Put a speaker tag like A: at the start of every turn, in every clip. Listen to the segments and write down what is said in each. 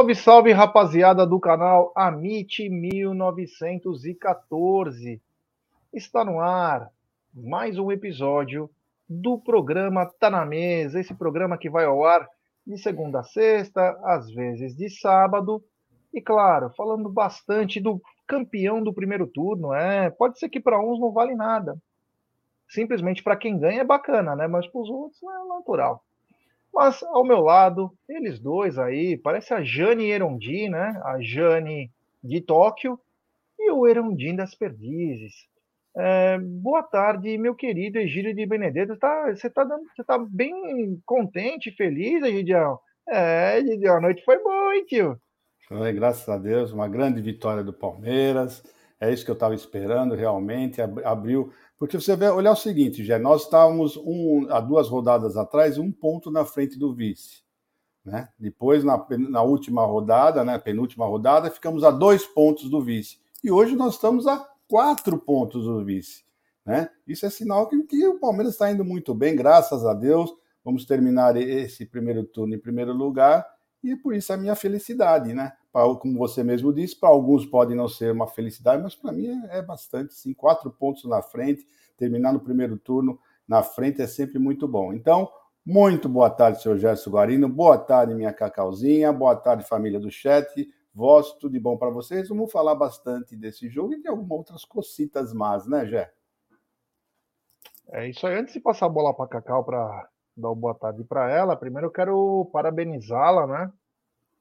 A: Salve, salve, rapaziada do canal Amit 1914. Está no ar mais um episódio do programa Tá na Mesa, esse programa que vai ao ar de segunda a sexta, às vezes de sábado, e claro, falando bastante do campeão do primeiro turno, é, pode ser que para uns não vale nada. Simplesmente para quem ganha é bacana, né? Mas para os outros é natural. Mas ao meu lado, eles dois aí, parece a Jane Erondi, né? A Jane de Tóquio e o Erondi das Perdizes. É, boa tarde, meu querido Egílio de Benedetto. Tá, você está tá bem contente, feliz, Egidião? É, Egidião, a noite foi boa, hein, tio?
B: Foi, graças a Deus, uma grande vitória do Palmeiras. É isso que eu estava esperando, realmente. Abriu porque você vai olhar o seguinte, já nós estávamos um, há duas rodadas atrás, um ponto na frente do vice. Né? Depois, na, na última rodada, né, penúltima rodada, ficamos a dois pontos do vice. E hoje nós estamos a quatro pontos do vice. Né? Isso é sinal que, que o Palmeiras está indo muito bem, graças a Deus. Vamos terminar esse primeiro turno em primeiro lugar, e por isso a minha felicidade, né? como você mesmo disse, para alguns pode não ser uma felicidade, mas para mim é, é, bastante, sim. Quatro pontos na frente, terminar no primeiro turno na frente é sempre muito bom. Então, muito boa tarde, senhor Gerson Guarino. Boa tarde, minha Cacauzinha. Boa tarde, família do chat. Voz, tudo de bom para vocês. Vamos falar bastante desse jogo e de algumas outras cocitas más, né, Gé?
A: É isso aí. Antes de passar a bola para Cacau para dar uma boa tarde para ela, primeiro eu quero parabenizá-la, né?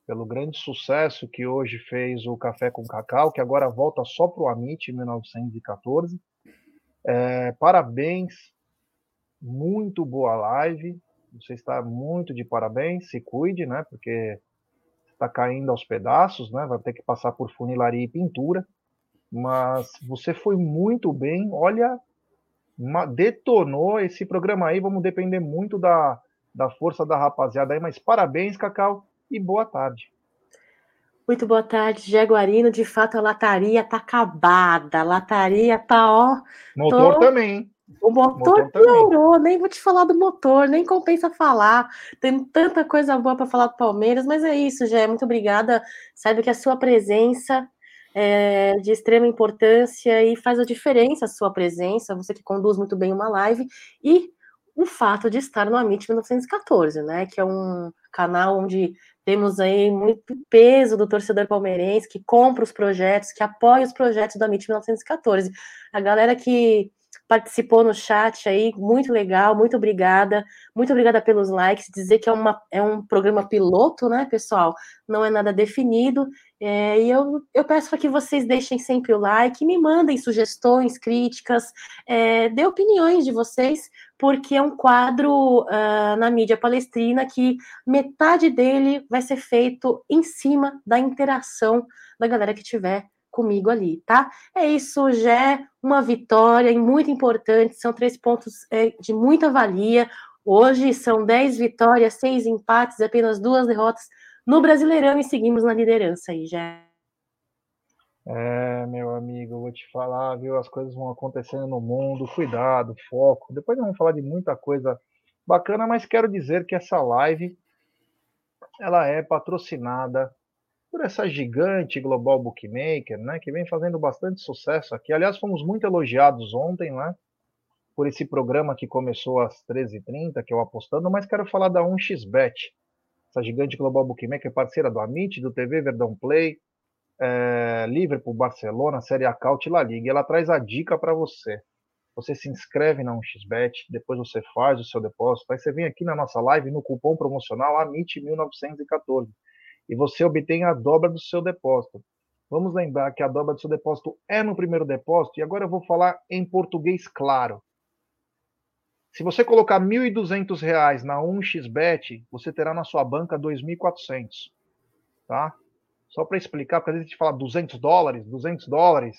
A: pelo grande sucesso que hoje fez o Café com Cacau, que agora volta só para o Amit 1914. É, parabéns, muito boa live. Você está muito de parabéns, se cuide, né? Porque está caindo aos pedaços, né? Vai ter que passar por funilaria e pintura. Mas você foi muito bem. Olha, detonou esse programa aí. Vamos depender muito da, da força da rapaziada aí. Mas parabéns, Cacau e boa tarde.
C: Muito boa tarde, Jaguarino. De fato, a lataria tá acabada. A lataria tá, ó.
A: Motor tô... também.
C: O motor, motor piorou, também. nem vou te falar do motor, nem compensa falar. Tem tanta coisa boa para falar do Palmeiras, mas é isso, Jé. Muito obrigada. Saiba que a sua presença é de extrema importância e faz a diferença a sua presença, você que conduz muito bem uma live. E o fato de estar no Amit 1914, né? Que é um canal onde temos aí muito peso do torcedor palmeirense que compra os projetos, que apoia os projetos do Amit 1914. A galera que participou no chat aí, muito legal, muito obrigada, muito obrigada pelos likes, dizer que é, uma, é um programa piloto, né, pessoal, não é nada definido, é, e eu, eu peço para que vocês deixem sempre o like, me mandem sugestões, críticas, é, dê opiniões de vocês, porque é um quadro uh, na mídia palestrina que metade dele vai ser feito em cima da interação da galera que tiver comigo ali, tá? É isso, já uma vitória muito importante, são três pontos é, de muita valia. Hoje são dez vitórias, seis empates, apenas duas derrotas no Brasileirão e seguimos na liderança aí, já.
A: É, meu amigo, vou te falar, viu? As coisas vão acontecendo no mundo, cuidado, foco. Depois nós vamos falar de muita coisa bacana, mas quero dizer que essa live ela é patrocinada por essa gigante global bookmaker, né, que vem fazendo bastante sucesso aqui. Aliás, fomos muito elogiados ontem, né, por esse programa que começou às 13h30, que eu apostando, mas quero falar da 1xBet, essa gigante global bookmaker, parceira do Amit, do TV Verdão Play, é, Liverpool, Barcelona, Série A Caut La Liga. E ela traz a dica para você. Você se inscreve na 1xBet, depois você faz o seu depósito, aí você vem aqui na nossa live no cupom promocional AMIT1914 e você obtém a dobra do seu depósito. Vamos lembrar que a dobra do seu depósito é no primeiro depósito, e agora eu vou falar em português claro. Se você colocar R$ 1.200 na 1xBet, você terá na sua banca R$ 2.400. Tá? Só para explicar, porque às vezes a gente fala 200 dólares, 200 dólares.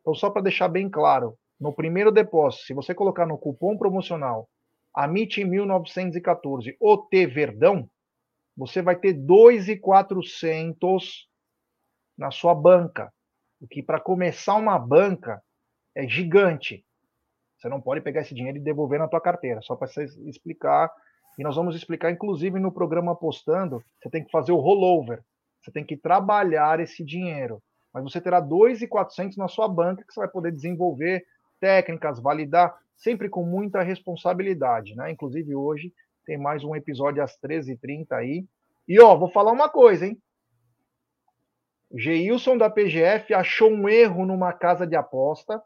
A: Então, só para deixar bem claro, no primeiro depósito, se você colocar no cupom promocional AMIT1914 o T Verdão, você vai ter 2,400 na sua banca. O que para começar uma banca é gigante. Você não pode pegar esse dinheiro e devolver na tua carteira, só para explicar. E nós vamos explicar, inclusive, no programa Apostando, você tem que fazer o rollover. Você tem que trabalhar esse dinheiro. Mas você terá 2.400 na sua banca que você vai poder desenvolver técnicas, validar, sempre com muita responsabilidade, né? Inclusive hoje tem mais um episódio às 13h30 aí. E ó, vou falar uma coisa, hein? Geilson da PGF achou um erro numa casa de aposta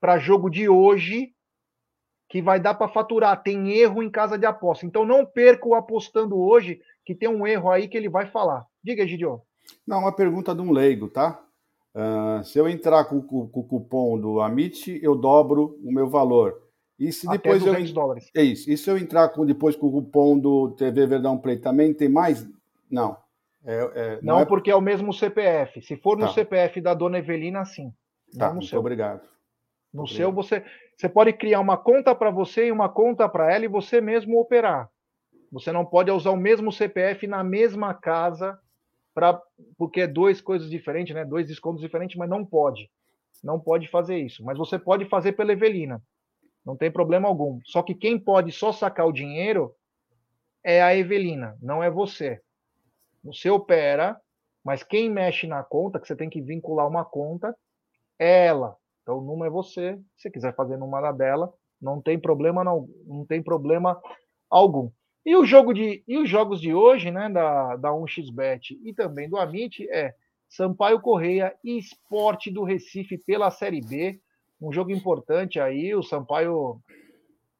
A: para jogo de hoje que vai dar para faturar. Tem erro em casa de aposta. Então não perca o apostando hoje, que tem um erro aí que ele vai falar. Diga, Gidio.
B: Não, uma pergunta de um leigo, tá? Uh, se eu entrar com, com, com, o cupom do Amit, eu dobro o meu valor. E se depois
A: Até 200 eu dólares.
B: É isso. E se eu entrar com, depois com o cupom do TV Verdão Play também tem mais? Não.
A: É, é, não, não é... porque é o mesmo CPF. Se for no tá. CPF da dona Evelina, sim.
B: Tá, muito seu. obrigado.
A: No muito seu, obrigado. você, você pode criar uma conta para você e uma conta para ela e você mesmo operar. Você não pode usar o mesmo CPF na mesma casa, pra, porque é duas coisas diferentes, né? dois descontos diferentes, mas não pode. Não pode fazer isso. Mas você pode fazer pela Evelina. Não tem problema algum. Só que quem pode só sacar o dinheiro é a Evelina, não é você. Você opera, mas quem mexe na conta, que você tem que vincular uma conta, é ela. Então, numa é você. Se você quiser fazer numa dela, não tem problema não, não tem problema algum. E o jogo de e os jogos de hoje, né, da da 1xBet e também do Amit é Sampaio Correia e Esporte do Recife pela Série B, um jogo importante aí, o Sampaio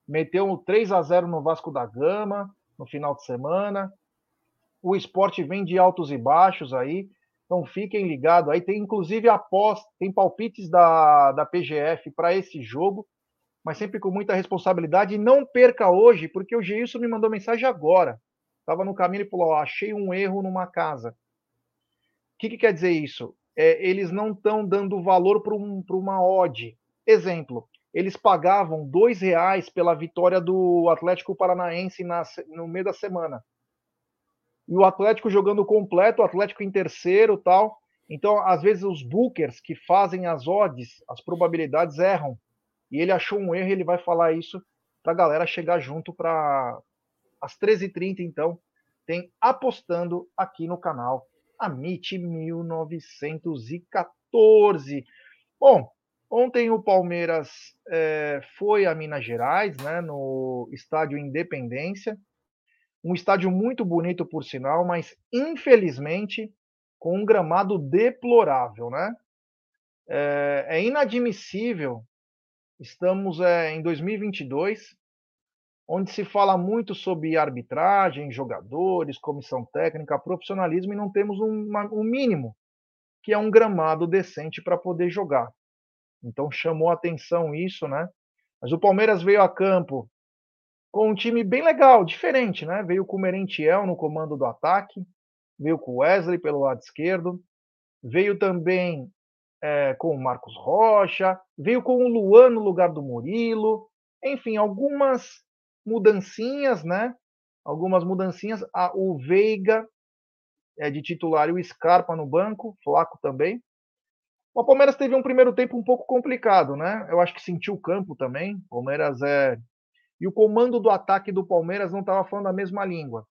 A: meteu um 3 a 0 no Vasco da Gama no final de semana. O esporte vem de altos e baixos aí. Então fiquem ligados aí. Tem inclusive aposta, tem palpites da, da PGF para esse jogo, mas sempre com muita responsabilidade. Não perca hoje, porque o Geilson me mandou mensagem agora. Estava no caminho e falou: achei um erro numa casa. O que, que quer dizer isso? É, eles não estão dando valor para um, uma odd. Exemplo, eles pagavam dois reais pela vitória do Atlético Paranaense na, no meio da semana e o Atlético jogando completo, o Atlético em terceiro tal. Então, às vezes, os bookers que fazem as odds, as probabilidades erram. E ele achou um erro ele vai falar isso para a galera chegar junto para às 13h30, então, tem apostando aqui no canal Amit 1914. Bom, ontem o Palmeiras é, foi a Minas Gerais, né, no estádio Independência, um estádio muito bonito, por sinal, mas infelizmente com um gramado deplorável, né? É, é inadmissível. Estamos é, em 2022, onde se fala muito sobre arbitragem, jogadores, comissão técnica, profissionalismo e não temos um, um mínimo, que é um gramado decente para poder jogar. Então chamou atenção isso, né? Mas o Palmeiras veio a campo com um time bem legal, diferente, né? Veio com o Merentiel no comando do ataque, veio com o Wesley pelo lado esquerdo, veio também é, com o Marcos Rocha, veio com o Luan no lugar do Murilo, enfim, algumas mudancinhas, né? Algumas mudancinhas. A, o Veiga é de titular e o Scarpa no banco, Flaco também. O Palmeiras teve um primeiro tempo um pouco complicado, né? Eu acho que sentiu o campo também. O Palmeiras é e o comando do ataque do Palmeiras não estava falando a mesma língua.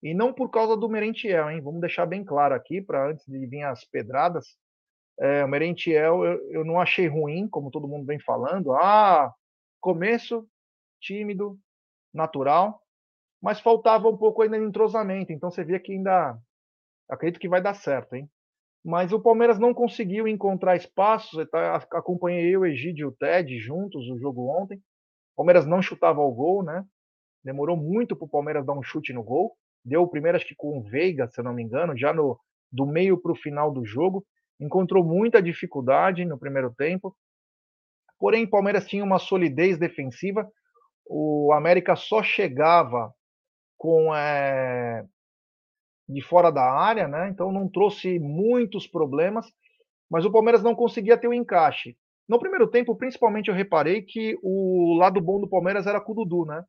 A: E não por causa do Merentiel, hein? Vamos deixar bem claro aqui, para antes de vir as pedradas. É, o Merentiel eu, eu não achei ruim, como todo mundo vem falando. Ah, começo tímido, natural, mas faltava um pouco ainda de entrosamento. Então você vê que ainda acredito que vai dar certo, hein? Mas o Palmeiras não conseguiu encontrar espaços. Tá, acompanhei eu, Egídio e o Ted juntos o jogo ontem. Palmeiras não chutava ao gol, né? Demorou muito para o Palmeiras dar um chute no gol. Deu o primeiro, acho que com o Veiga, se eu não me engano, já no do meio para o final do jogo. Encontrou muita dificuldade no primeiro tempo. Porém, o Palmeiras tinha uma solidez defensiva. O América só chegava com é, de fora da área, né? Então não trouxe muitos problemas, mas o Palmeiras não conseguia ter o encaixe. No primeiro tempo, principalmente, eu reparei que o lado bom do Palmeiras era com o Dudu, né?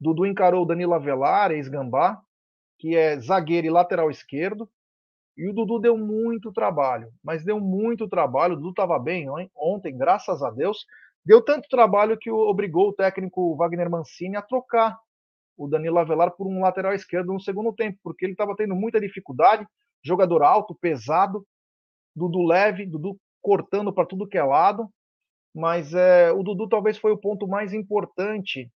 A: Dudu encarou o Danilo Avelar, ex-Gambá, que é zagueiro e lateral esquerdo. E o Dudu deu muito trabalho, mas deu muito trabalho. O Dudu estava bem ontem, graças a Deus. Deu tanto trabalho que obrigou o técnico Wagner Mancini a trocar o Danilo Avelar por um lateral esquerdo no segundo tempo, porque ele estava tendo muita dificuldade. jogador alto, pesado, Dudu leve, Dudu cortando para tudo que é lado, mas é, o Dudu talvez foi o ponto mais importante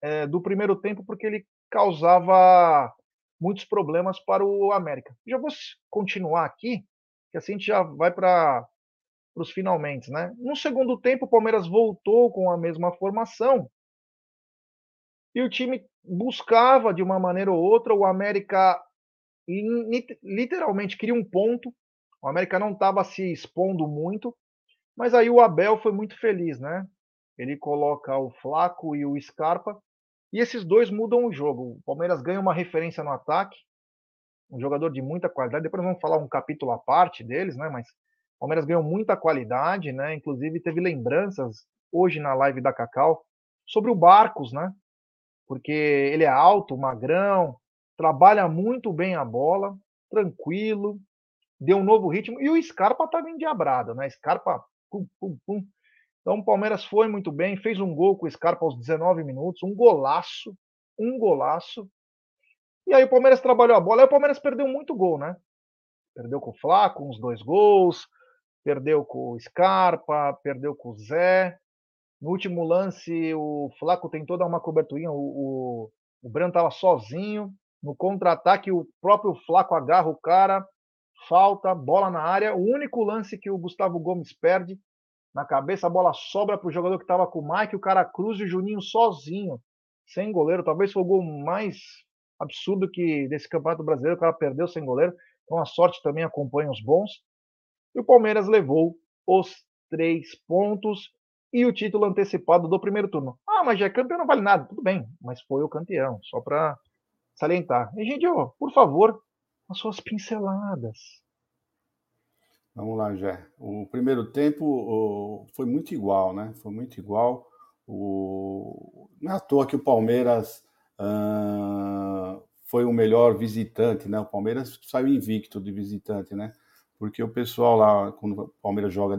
A: é, do primeiro tempo, porque ele causava muitos problemas para o América. Já vou continuar aqui, que assim a gente já vai para os finalmente, né? No segundo tempo, o Palmeiras voltou com a mesma formação e o time buscava de uma maneira ou outra. O América literalmente queria um ponto. O América não estava se expondo muito, mas aí o Abel foi muito feliz, né? Ele coloca o Flaco e o Scarpa e esses dois mudam o jogo. O Palmeiras ganha uma referência no ataque, um jogador de muita qualidade. Depois vamos falar um capítulo à parte deles, né? Mas o Palmeiras ganhou muita qualidade, né? Inclusive teve lembranças hoje na live da Cacau sobre o Barcos, né? Porque ele é alto, magrão, trabalha muito bem a bola, tranquilo, deu um novo ritmo. E o Scarpa estava endiabrado, né? Scarpa, pum, pum, pum. Então o Palmeiras foi muito bem, fez um gol com o Scarpa aos 19 minutos, um golaço, um golaço. E aí o Palmeiras trabalhou a bola, aí o Palmeiras perdeu muito gol, né? Perdeu com o Flaco, uns dois gols, perdeu com o Scarpa, perdeu com o Zé. No último lance, o Flaco tentou dar uma coberturinha, o, o, o Breno estava sozinho. No contra-ataque, o próprio Flaco agarra o cara, falta, bola na área. O único lance que o Gustavo Gomes perde, na cabeça, a bola sobra para o jogador que estava com o Mike, o cara cruza e o Juninho sozinho, sem goleiro. Talvez foi o gol mais absurdo que desse Campeonato Brasileiro, o cara perdeu sem goleiro. Então a sorte também acompanha os bons. E o Palmeiras levou os três pontos e o título antecipado do primeiro turno. Ah, mas já é campeão, não vale nada. Tudo bem, mas foi o campeão, só para salientar. E, gente, por favor, as suas pinceladas.
B: Vamos lá, Jé. O primeiro tempo foi muito igual, né? Foi muito igual. O... Não é à toa que o Palmeiras uh, foi o melhor visitante, né? O Palmeiras saiu invicto de visitante, né? Porque o pessoal lá, quando o Palmeiras joga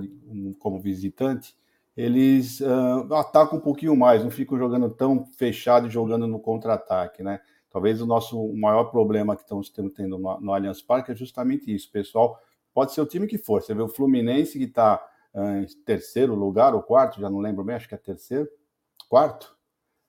B: como visitante, eles uh, atacam um pouquinho mais, não ficam jogando tão fechado e jogando no contra-ataque, né? Talvez o nosso maior problema que estamos tendo no, no Allianz Parque é justamente isso. Pessoal pode ser o time que for. Você vê o Fluminense que está uh, em terceiro lugar ou quarto, já não lembro bem, acho que é terceiro, quarto.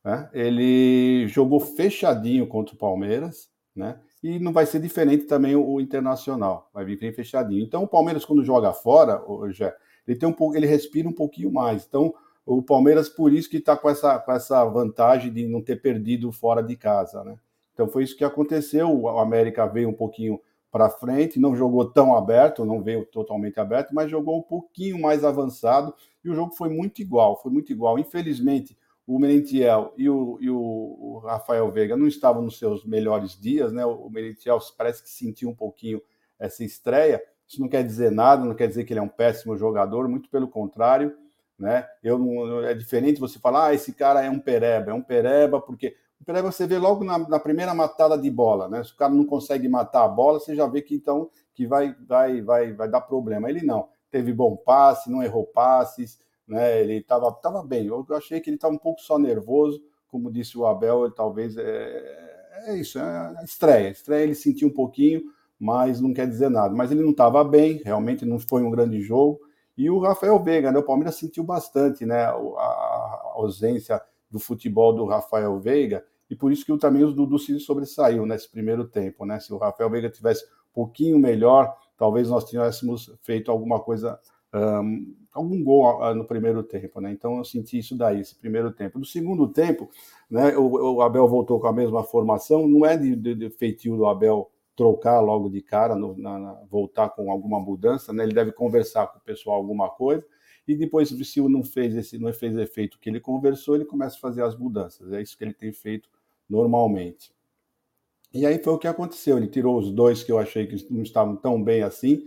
B: Né? Ele jogou fechadinho contra o Palmeiras, né? E não vai ser diferente também o, o Internacional, vai vir bem fechadinho. Então o Palmeiras quando joga fora, hoje ele tem um pouco, ele respira um pouquinho mais. Então o Palmeiras por isso que está com essa, com essa vantagem de não ter perdido fora de casa, né? Então foi isso que aconteceu. O América veio um pouquinho para frente, não jogou tão aberto, não veio totalmente aberto, mas jogou um pouquinho mais avançado e o jogo foi muito igual, foi muito igual. Infelizmente, o Merentiel e o, e o Rafael Veiga não estavam nos seus melhores dias, né? O Merentiel parece que sentiu um pouquinho essa estreia. Isso não quer dizer nada, não quer dizer que ele é um péssimo jogador, muito pelo contrário, né? Eu é diferente você falar, ah, esse cara é um pereba, é um pereba porque Peraí, você vê logo na, na, primeira matada de bola, né? Se o cara não consegue matar a bola, você já vê que então que vai, vai, vai, vai dar problema. Ele não. Teve bom passe, não errou passes, né? Ele estava tava bem. Eu achei que ele estava um pouco só nervoso, como disse o Abel, ele talvez é, é isso, é a estreia. A estreia ele sentiu um pouquinho, mas não quer dizer nada. Mas ele não estava bem, realmente não foi um grande jogo. E o Rafael Veiga, né? O Palmeiras sentiu bastante, né? A, ausência do futebol do Rafael Veiga e por isso que também o Dudu se sobressaiu nesse primeiro tempo, né? Se o Rafael Veiga tivesse um pouquinho melhor, talvez nós tivéssemos feito alguma coisa, um, algum gol ah, no primeiro tempo, né? Então eu senti isso daí, esse primeiro tempo. No segundo tempo, né? O, o Abel voltou com a mesma formação, não é de, de, de feitio do Abel trocar logo de cara, no, na, na, voltar com alguma mudança, né? Ele deve conversar com o pessoal alguma coisa e depois, se não fez esse, não fez efeito que ele conversou, ele começa a fazer as mudanças. É isso que ele tem feito normalmente. E aí foi o que aconteceu. Ele tirou os dois que eu achei que não estavam tão bem assim,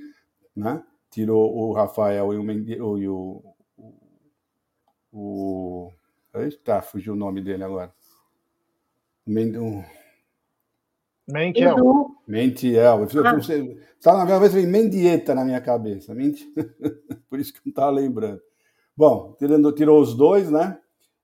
B: né? Tirou o Rafael e o, Mendy, e o, o, o Eita, fugiu o nome dele agora. Mend...
A: Mentiel.
B: Mentiel. Ah. Está na minha vez, Mendieta na minha cabeça. Por isso que não estava lembrando. Bom, tirando, tirou os dois, né?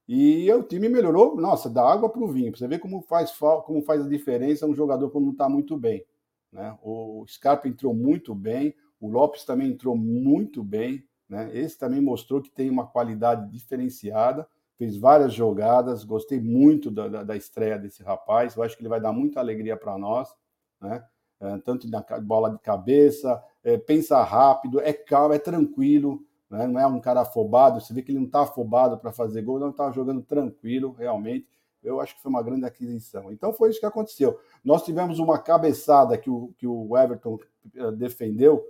B: E o time melhorou, nossa, da água para o vinho. Você vê como faz, como faz a diferença um jogador quando não está muito bem. Né? O Scarpa entrou muito bem, o Lopes também entrou muito bem. Né? Esse também mostrou que tem uma qualidade diferenciada, fez várias jogadas. Gostei muito da, da, da estreia desse rapaz. Eu acho que ele vai dar muita alegria para nós, né? É, tanto na bola de cabeça, é, pensa rápido, é calmo, é tranquilo. Né? Não é um cara afobado. Você vê que ele não está afobado para fazer gol, não estava jogando tranquilo, realmente. Eu acho que foi uma grande aquisição. Então foi isso que aconteceu. Nós tivemos uma cabeçada que o, que o Everton eh, defendeu.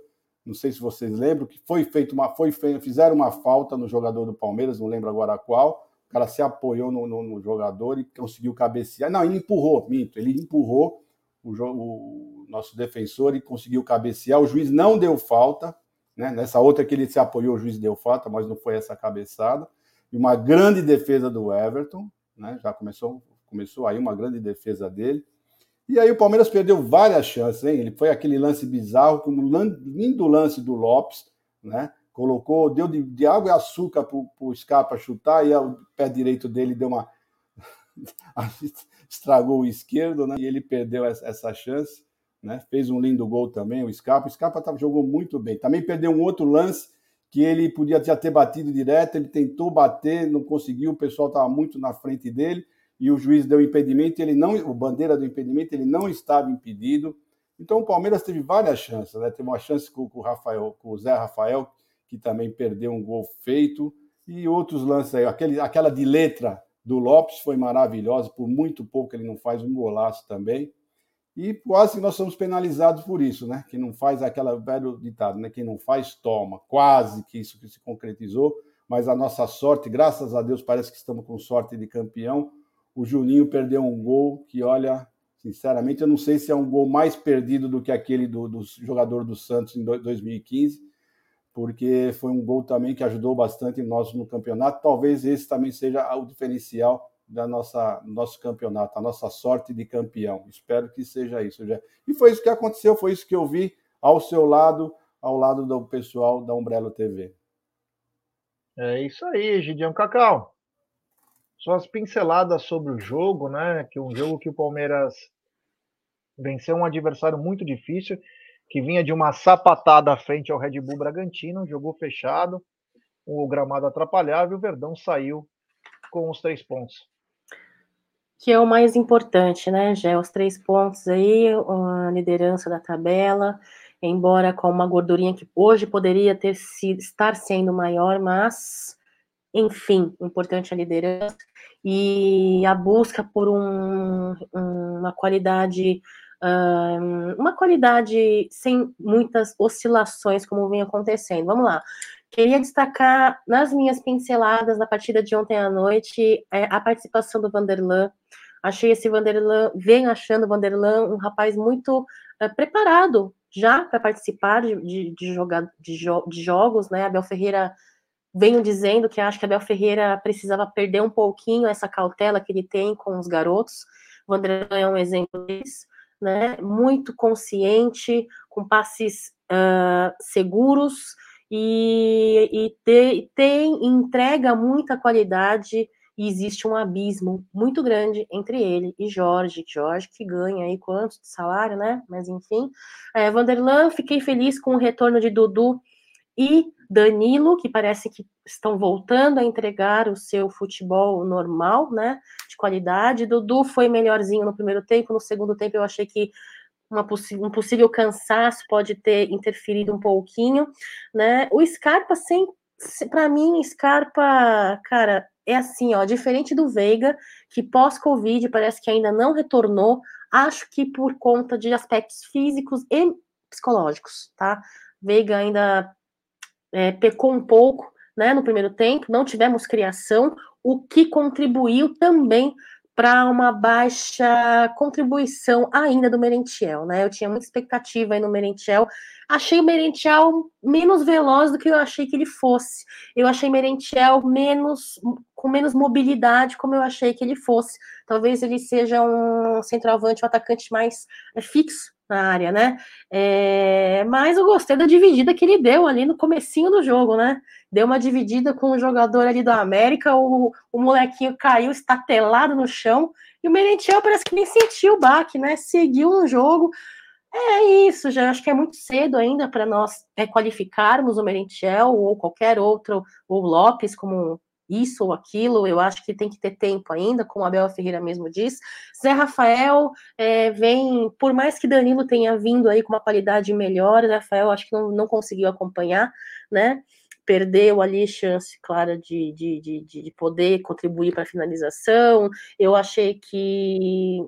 B: Não sei se vocês lembram que foi feito uma, foi fizeram uma falta no jogador do Palmeiras, não lembro agora qual. Cara se apoiou no, no, no jogador e conseguiu cabecear. Não, ele empurrou, minto. Ele empurrou o, o nosso defensor e conseguiu cabecear. O juiz não deu falta. Né? Nessa outra que ele se apoiou, o juiz deu falta, mas não foi essa cabeçada. E uma grande defesa do Everton, né? Já começou, começou aí uma grande defesa dele. E aí o Palmeiras perdeu várias chances, hein? Ele foi aquele lance bizarro, com um lindo lance do Lopes, né? Colocou, deu de, de água e açúcar para o Scarpa chutar, e o pé direito dele deu uma. estragou o esquerdo, né? E ele perdeu essa, chance, né? Fez um lindo gol também, o Scarpa. O Scarpa jogou muito bem. Também perdeu um outro lance que ele podia já ter batido direto, ele tentou bater, não conseguiu, o pessoal estava muito na frente dele e o juiz deu impedimento, ele não, o bandeira do impedimento, ele não estava impedido. Então o Palmeiras teve várias chances, né? Teve uma chance com, com o Rafael, com o Zé Rafael, que também perdeu um gol feito, e outros lances aí, aquele, aquela de letra do Lopes foi maravilhosa, por muito pouco ele não faz um golaço também. E quase nós somos penalizados por isso, né? Quem não faz aquela velho ditado, né? Quem não faz, toma. Quase que isso que se concretizou, mas a nossa sorte, graças a Deus, parece que estamos com sorte de campeão. O Juninho perdeu um gol que, olha, sinceramente, eu não sei se é um gol mais perdido do que aquele do, do jogador do Santos em 2015, porque foi um gol também que ajudou bastante nós no campeonato. Talvez esse também seja o diferencial da nossa nosso campeonato, a nossa sorte de campeão. Espero que seja isso. Já. E foi isso que aconteceu, foi isso que eu vi ao seu lado, ao lado do pessoal da Umbrella TV.
A: É isso aí, Gideão Cacau. Suas pinceladas sobre o jogo, né? Que é um jogo que o Palmeiras venceu um adversário muito difícil, que vinha de uma sapatada à frente ao Red Bull Bragantino, jogou fechado, o gramado atrapalhava e o Verdão saiu com os três pontos
C: que é o mais importante, né, Gé? Os três pontos aí, a liderança da tabela, embora com uma gordurinha que hoje poderia ter sido, estar sendo maior, mas, enfim, importante a liderança e a busca por um, uma qualidade, uma qualidade sem muitas oscilações, como vem acontecendo. Vamos lá. Queria destacar nas minhas pinceladas da partida de ontem à noite é, a participação do Vanderlan. Achei esse Vanderlan, venho achando o Vanderlan um rapaz muito é, preparado já para participar de, de, de, de, jo de jogos, né? Abel Ferreira venho dizendo que acho que Abel Ferreira precisava perder um pouquinho essa cautela que ele tem com os garotos. O Vanderlan é um exemplo disso, né? Muito consciente, com passes uh, seguros, e, e te, tem entrega muita qualidade e existe um abismo muito grande entre ele e Jorge. Jorge que ganha aí quanto de salário, né? Mas enfim. É, Vanderlan, fiquei feliz com o retorno de Dudu e Danilo, que parece que estão voltando a entregar o seu futebol normal, né? De qualidade. Dudu foi melhorzinho no primeiro tempo, no segundo tempo eu achei que uma um possível cansaço pode ter interferido um pouquinho, né? O Scarpa, sem, para mim, Scarpa, cara, é assim, ó, diferente do Veiga, que pós-Covid parece que ainda não retornou, acho que por conta de aspectos físicos e psicológicos, tá? Veiga ainda é, pecou um pouco, né, no primeiro tempo, não tivemos criação, o que contribuiu também para uma baixa contribuição ainda do Merentiel, né? Eu tinha muita expectativa aí no Merentiel. Achei o Merentiel menos veloz do que eu achei que ele fosse. Eu achei Merentiel menos com menos mobilidade, como eu achei que ele fosse. Talvez ele seja um centroavante, um atacante mais é, fixo na área, né? É, mas eu gostei da dividida que ele deu ali no comecinho do jogo, né? Deu uma dividida com o jogador ali do América, o, o molequinho caiu estatelado no chão, e o Merentiel parece que nem sentiu o baque, né? Seguiu no jogo, É isso, já acho que é muito cedo ainda para nós é, qualificarmos o Merentiel ou qualquer outro, ou Lopes como isso ou aquilo, eu acho que tem que ter tempo ainda, como a Abel Ferreira mesmo diz. Zé Rafael é, vem, por mais que Danilo tenha vindo aí com uma qualidade melhor, Zé Rafael acho que não, não conseguiu acompanhar, né? Perdeu ali chance clara de, de, de, de poder contribuir para a finalização. Eu achei que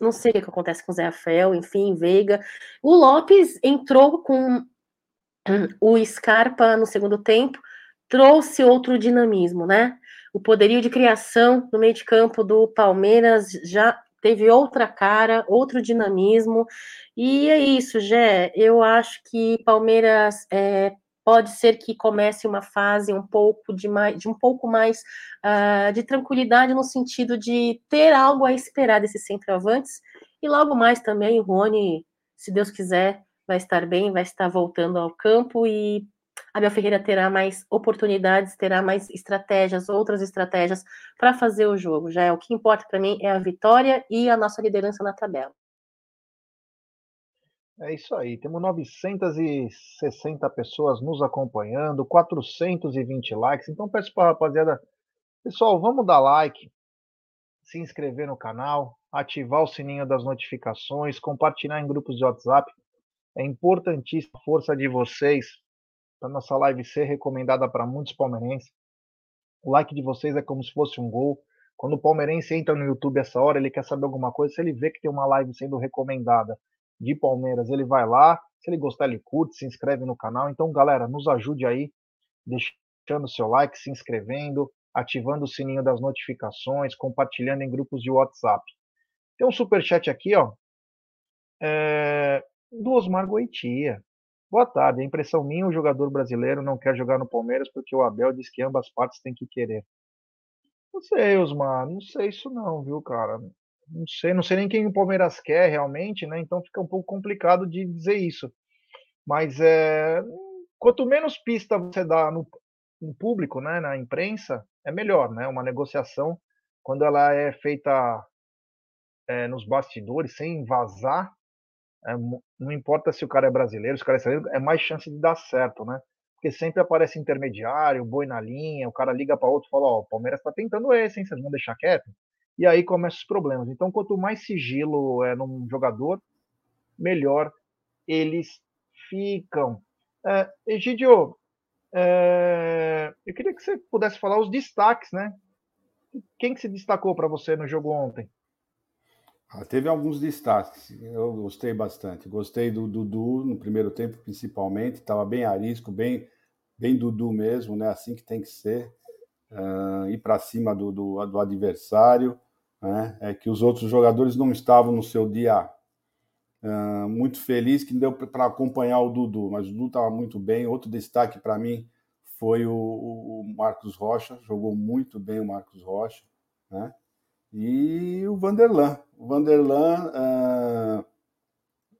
C: não sei o que acontece com o Zé Rafael, enfim, Veiga. O Lopes entrou com o Scarpa no segundo tempo, trouxe outro dinamismo, né? O poderio de criação no meio de campo do Palmeiras já teve outra cara, outro dinamismo. E é isso, Gé. Eu acho que Palmeiras é, pode ser que comece uma fase um pouco de mais, de um pouco mais uh, de tranquilidade no sentido de ter algo a esperar desses centroavantes. E logo mais também o Rony, se Deus quiser, vai estar bem, vai estar voltando ao campo e Abel Ferreira terá mais oportunidades, terá mais estratégias, outras estratégias para fazer o jogo. Já é o que importa para mim é a vitória e a nossa liderança na tabela.
A: É isso aí, temos 960 pessoas nos acompanhando, 420 likes. Então peço para rapaziada, pessoal, vamos dar like, se inscrever no canal, ativar o sininho das notificações, compartilhar em grupos de WhatsApp. É importantíssima a força de vocês para nossa live ser recomendada para muitos palmeirenses. O like de vocês é como se fosse um gol. Quando o palmeirense entra no YouTube essa hora, ele quer saber alguma coisa, se ele vê que tem uma live sendo recomendada de Palmeiras, ele vai lá. Se ele gostar, ele curte, se inscreve no canal. Então, galera, nos ajude aí, deixando seu like, se inscrevendo, ativando o sininho das notificações, compartilhando em grupos de WhatsApp. Tem um super chat aqui, ó, é, do Osmar Goitia. Boa tarde. A impressão minha, o jogador brasileiro não quer jogar no Palmeiras porque o Abel diz que ambas partes têm que querer. Não sei, Osmar, não sei isso não, viu, cara? Não sei, não sei nem quem o Palmeiras quer realmente, né? Então fica um pouco complicado de dizer isso. Mas é, quanto menos pista você dá no, no público, né, na imprensa, é melhor, né? Uma negociação quando ela é feita é, nos bastidores, sem vazar, é, não importa se o cara é brasileiro, se o cara é estrangeiro, é mais chance de dar certo, né? Porque sempre aparece intermediário, boi na linha, o cara liga para outro e fala: Ó, oh, o Palmeiras está tentando esse, hein? Vocês vão deixar quieto? E aí começam os problemas. Então, quanto mais sigilo é num jogador, melhor eles ficam. É, Egidio, é, eu queria que você pudesse falar os destaques, né? Quem que se destacou para você no jogo ontem?
B: Ah, teve alguns destaques, eu gostei bastante. Gostei do Dudu no primeiro tempo, principalmente, estava bem arisco, bem, bem Dudu mesmo, né? Assim que tem que ser, uh, ir para cima do, do, do, adversário, né? É que os outros jogadores não estavam no seu dia uh, muito feliz, que deu para acompanhar o Dudu, mas o Dudu estava muito bem. Outro destaque para mim foi o, o Marcos Rocha, jogou muito bem o Marcos Rocha, né? E o Vanderlan. O Vanderlan uh,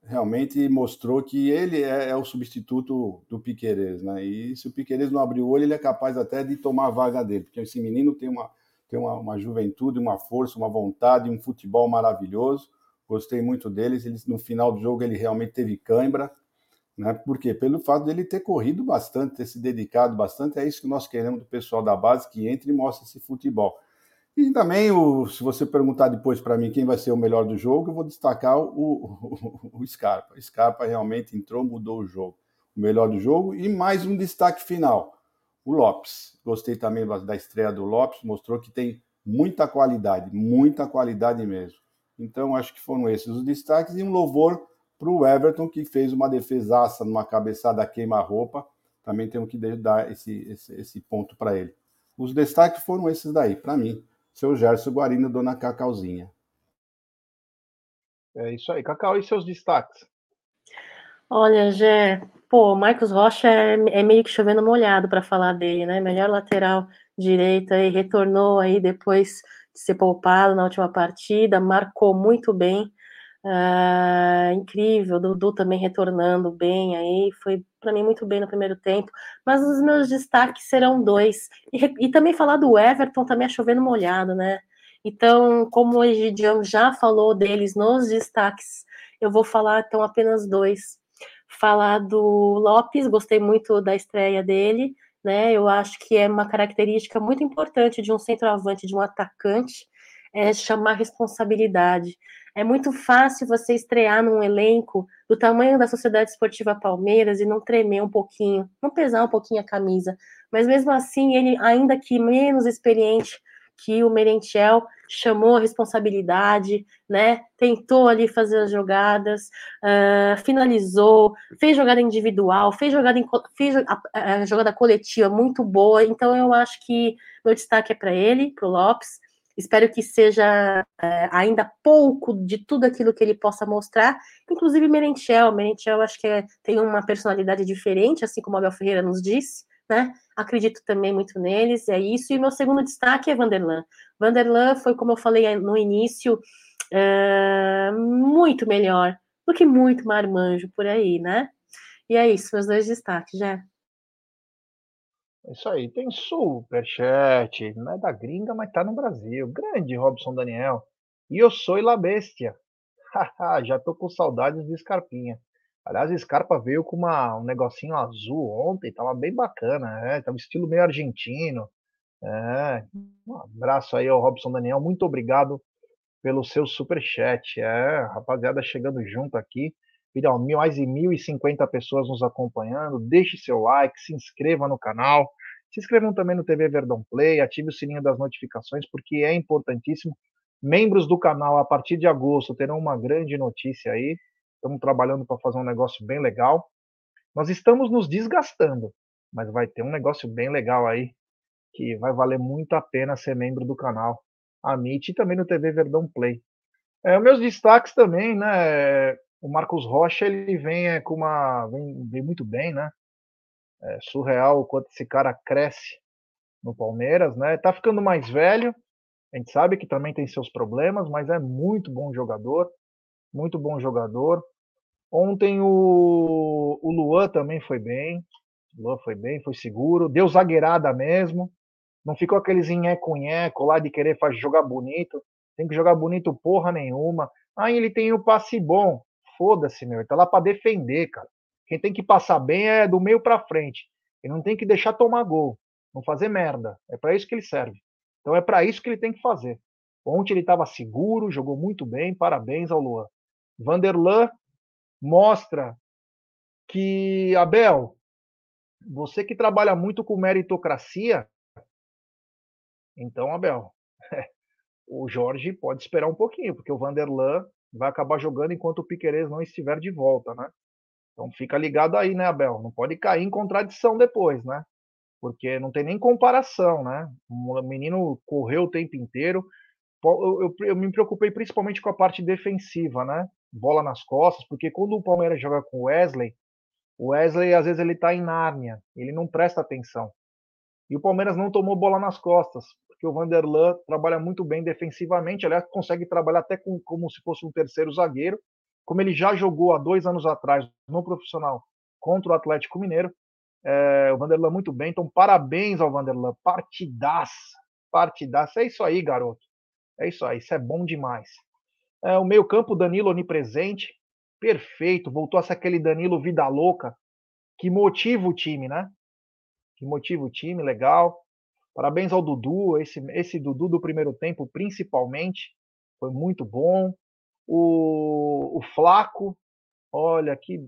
B: realmente mostrou que ele é, é, o substituto do Piqueires, né? E se o Piqueires não abrir o olho, ele é capaz até de tomar a vaga dele, porque esse menino tem uma, tem uma, uma juventude, uma força, uma vontade, um futebol maravilhoso. Gostei muito deles. Ele, no final do jogo, ele realmente teve cãibra. Né? Por quê? Pelo fato dele ter corrido bastante, ter se dedicado bastante. É isso que nós queremos do pessoal da base, que entre e mostre esse futebol. E também, o, se você perguntar depois para mim quem vai ser o melhor do jogo, eu vou destacar o, o, o Scarpa. O Scarpa realmente entrou, mudou o jogo. O melhor do jogo. E mais um destaque final: o Lopes. Gostei também da estreia do Lopes, mostrou que tem muita qualidade, muita qualidade mesmo. Então, acho que foram esses os destaques. E um louvor para o Everton, que fez uma defesaça numa cabeçada queima-roupa. Também temos que dar esse, esse, esse ponto para ele. Os destaques foram esses daí, para mim seu Gerson Guarino, Dona Cacauzinha.
A: É isso aí. Cacau, e seus destaques?
C: Olha, Gé, pô, Marcos Rocha é, é meio que chovendo molhado para falar dele, né? Melhor lateral direita e retornou aí depois de ser poupado na última partida, marcou muito bem. Uh, incrível, Dudu também retornando bem aí, foi para mim muito bem no primeiro tempo, mas os meus destaques serão dois. E, e também falar do Everton também é chovendo molhado, né? Então, como o Egidião já falou deles nos destaques, Eu vou falar então apenas dois. Falar do Lopes, gostei muito da estreia dele, né? Eu acho que é uma característica muito importante de um centroavante, de um atacante, é chamar responsabilidade. É muito fácil você estrear num elenco do tamanho da Sociedade Esportiva Palmeiras e não tremer um pouquinho, não pesar um pouquinho a camisa. Mas mesmo assim, ele, ainda que menos experiente que o Merentiel, chamou a responsabilidade, né? Tentou ali fazer as jogadas, uh, finalizou, fez jogada individual, fez jogada, em, fez a, a jogada coletiva muito boa. Então eu acho que meu destaque é para ele, para o Lopes. Espero que seja é, ainda pouco de tudo aquilo que ele possa mostrar, inclusive Merentiel. Merentiel acho que é, tem uma personalidade diferente, assim como Abel Ferreira nos disse, né? Acredito também muito neles, é isso. E meu segundo destaque é Vanderlan. Vanderlan foi, como eu falei no início, é, muito melhor do que muito marmanjo por aí, né? E é isso, meus dois destaques, já.
A: É isso aí, tem superchat, não é da gringa, mas tá no Brasil. Grande Robson Daniel. E eu sou La Bestia. Já tô com saudades de Scarpinha. Aliás, o Scarpa veio com uma, um negocinho azul ontem, tava bem bacana, é, tava estilo meio argentino. É, um abraço aí ao Robson Daniel, muito obrigado pelo seu superchat. É, rapaziada chegando junto aqui. Mais de 1.050 pessoas nos acompanhando. Deixe seu like, se inscreva no canal. Se inscrevam também no TV Verdão Play, ative o sininho das notificações, porque é importantíssimo. Membros do canal, a partir de agosto, terão uma grande notícia aí. Estamos trabalhando para fazer um negócio bem legal. Nós estamos nos desgastando, mas vai ter um negócio bem legal aí, que vai valer muito a pena ser membro do canal. A MIT e também no TV Verdão Play. É, meus destaques também, né? o Marcos Rocha ele vem é, com uma vem, vem, muito bem, né? É surreal o quanto esse cara cresce no Palmeiras, né? Tá ficando mais velho. A gente sabe que também tem seus problemas, mas é muito bom jogador, muito bom jogador. Ontem o, o Luan também foi bem. O Luan foi bem, foi seguro, deu zagueirada mesmo. Não ficou aqueles nheco-nheco lá de querer fazer, jogar bonito. Tem que jogar bonito porra nenhuma. Ah, ele tem o passe bom foda-se, meu. Ele tá lá para defender, cara. Quem tem que passar bem é do meio para frente. Ele não tem que deixar tomar gol, não fazer merda. É para isso que ele serve. Então é para isso que ele tem que fazer. Ontem ele estava seguro, jogou muito bem. Parabéns ao Luan. Vanderlan mostra que Abel, você que trabalha muito com meritocracia, então Abel, o Jorge pode esperar um pouquinho, porque o Vanderlan vai acabar jogando enquanto o Piquerez não estiver de volta, né? Então fica ligado aí, né, Abel? Não pode cair em contradição depois, né? Porque não tem nem comparação, né? O menino correu o tempo inteiro. Eu, eu, eu me preocupei principalmente com a parte defensiva, né? Bola nas costas, porque quando o Palmeiras joga com o Wesley, o Wesley às vezes ele tá em Nárnia, ele não presta atenção. E o Palmeiras não tomou bola nas costas porque o Vanderlan trabalha muito bem defensivamente, aliás, consegue trabalhar até com, como se fosse um terceiro zagueiro, como ele já jogou há dois anos atrás no profissional contra o Atlético Mineiro. É, o Vanderlan muito bem, então parabéns ao Vanderlan, partidaça, partidaça, é isso aí, garoto, é isso aí, isso é bom demais. É, o meio campo, Danilo onipresente, perfeito, voltou a ser aquele Danilo vida louca, que motiva o time, né? Que motiva o time, legal. Parabéns ao Dudu, esse, esse Dudu do primeiro tempo, principalmente, foi muito bom. O, o Flaco, olha que.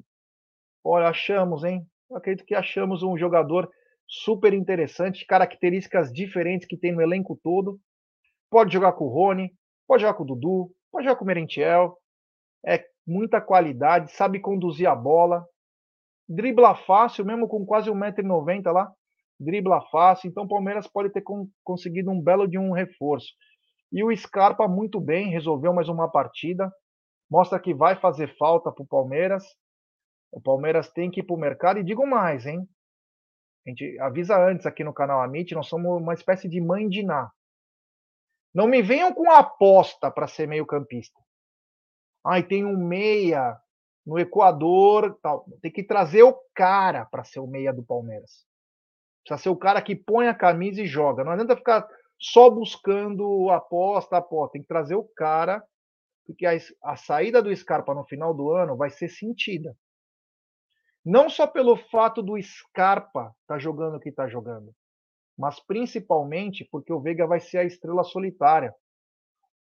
A: Olha, achamos, hein? Eu acredito que achamos um jogador super interessante, características diferentes que tem no elenco todo. Pode jogar com o Rony, pode jogar com o Dudu, pode jogar com o Merentiel. É muita qualidade, sabe conduzir a bola, dribla fácil, mesmo com quase 1,90m lá dribla fácil, então o Palmeiras pode ter conseguido um belo de um reforço. E o Scarpa muito bem, resolveu mais uma partida, mostra que vai fazer falta para o Palmeiras. O Palmeiras tem que ir para o mercado e digo mais, hein? A gente avisa antes aqui no canal Amit, nós somos uma espécie de mãe de Ná. Não me venham com aposta para ser meio campista. Ai, tem um meia no Equador, tal. Tem que trazer o cara para ser o meia do Palmeiras. Precisa ser o cara que põe a camisa e joga. Não adianta ficar só buscando aposta, aposta. Tem que trazer o cara porque a, a saída do Scarpa no final do ano vai ser sentida. Não só pelo fato do Scarpa estar tá jogando o que está jogando, mas principalmente porque o Veiga vai ser a estrela solitária.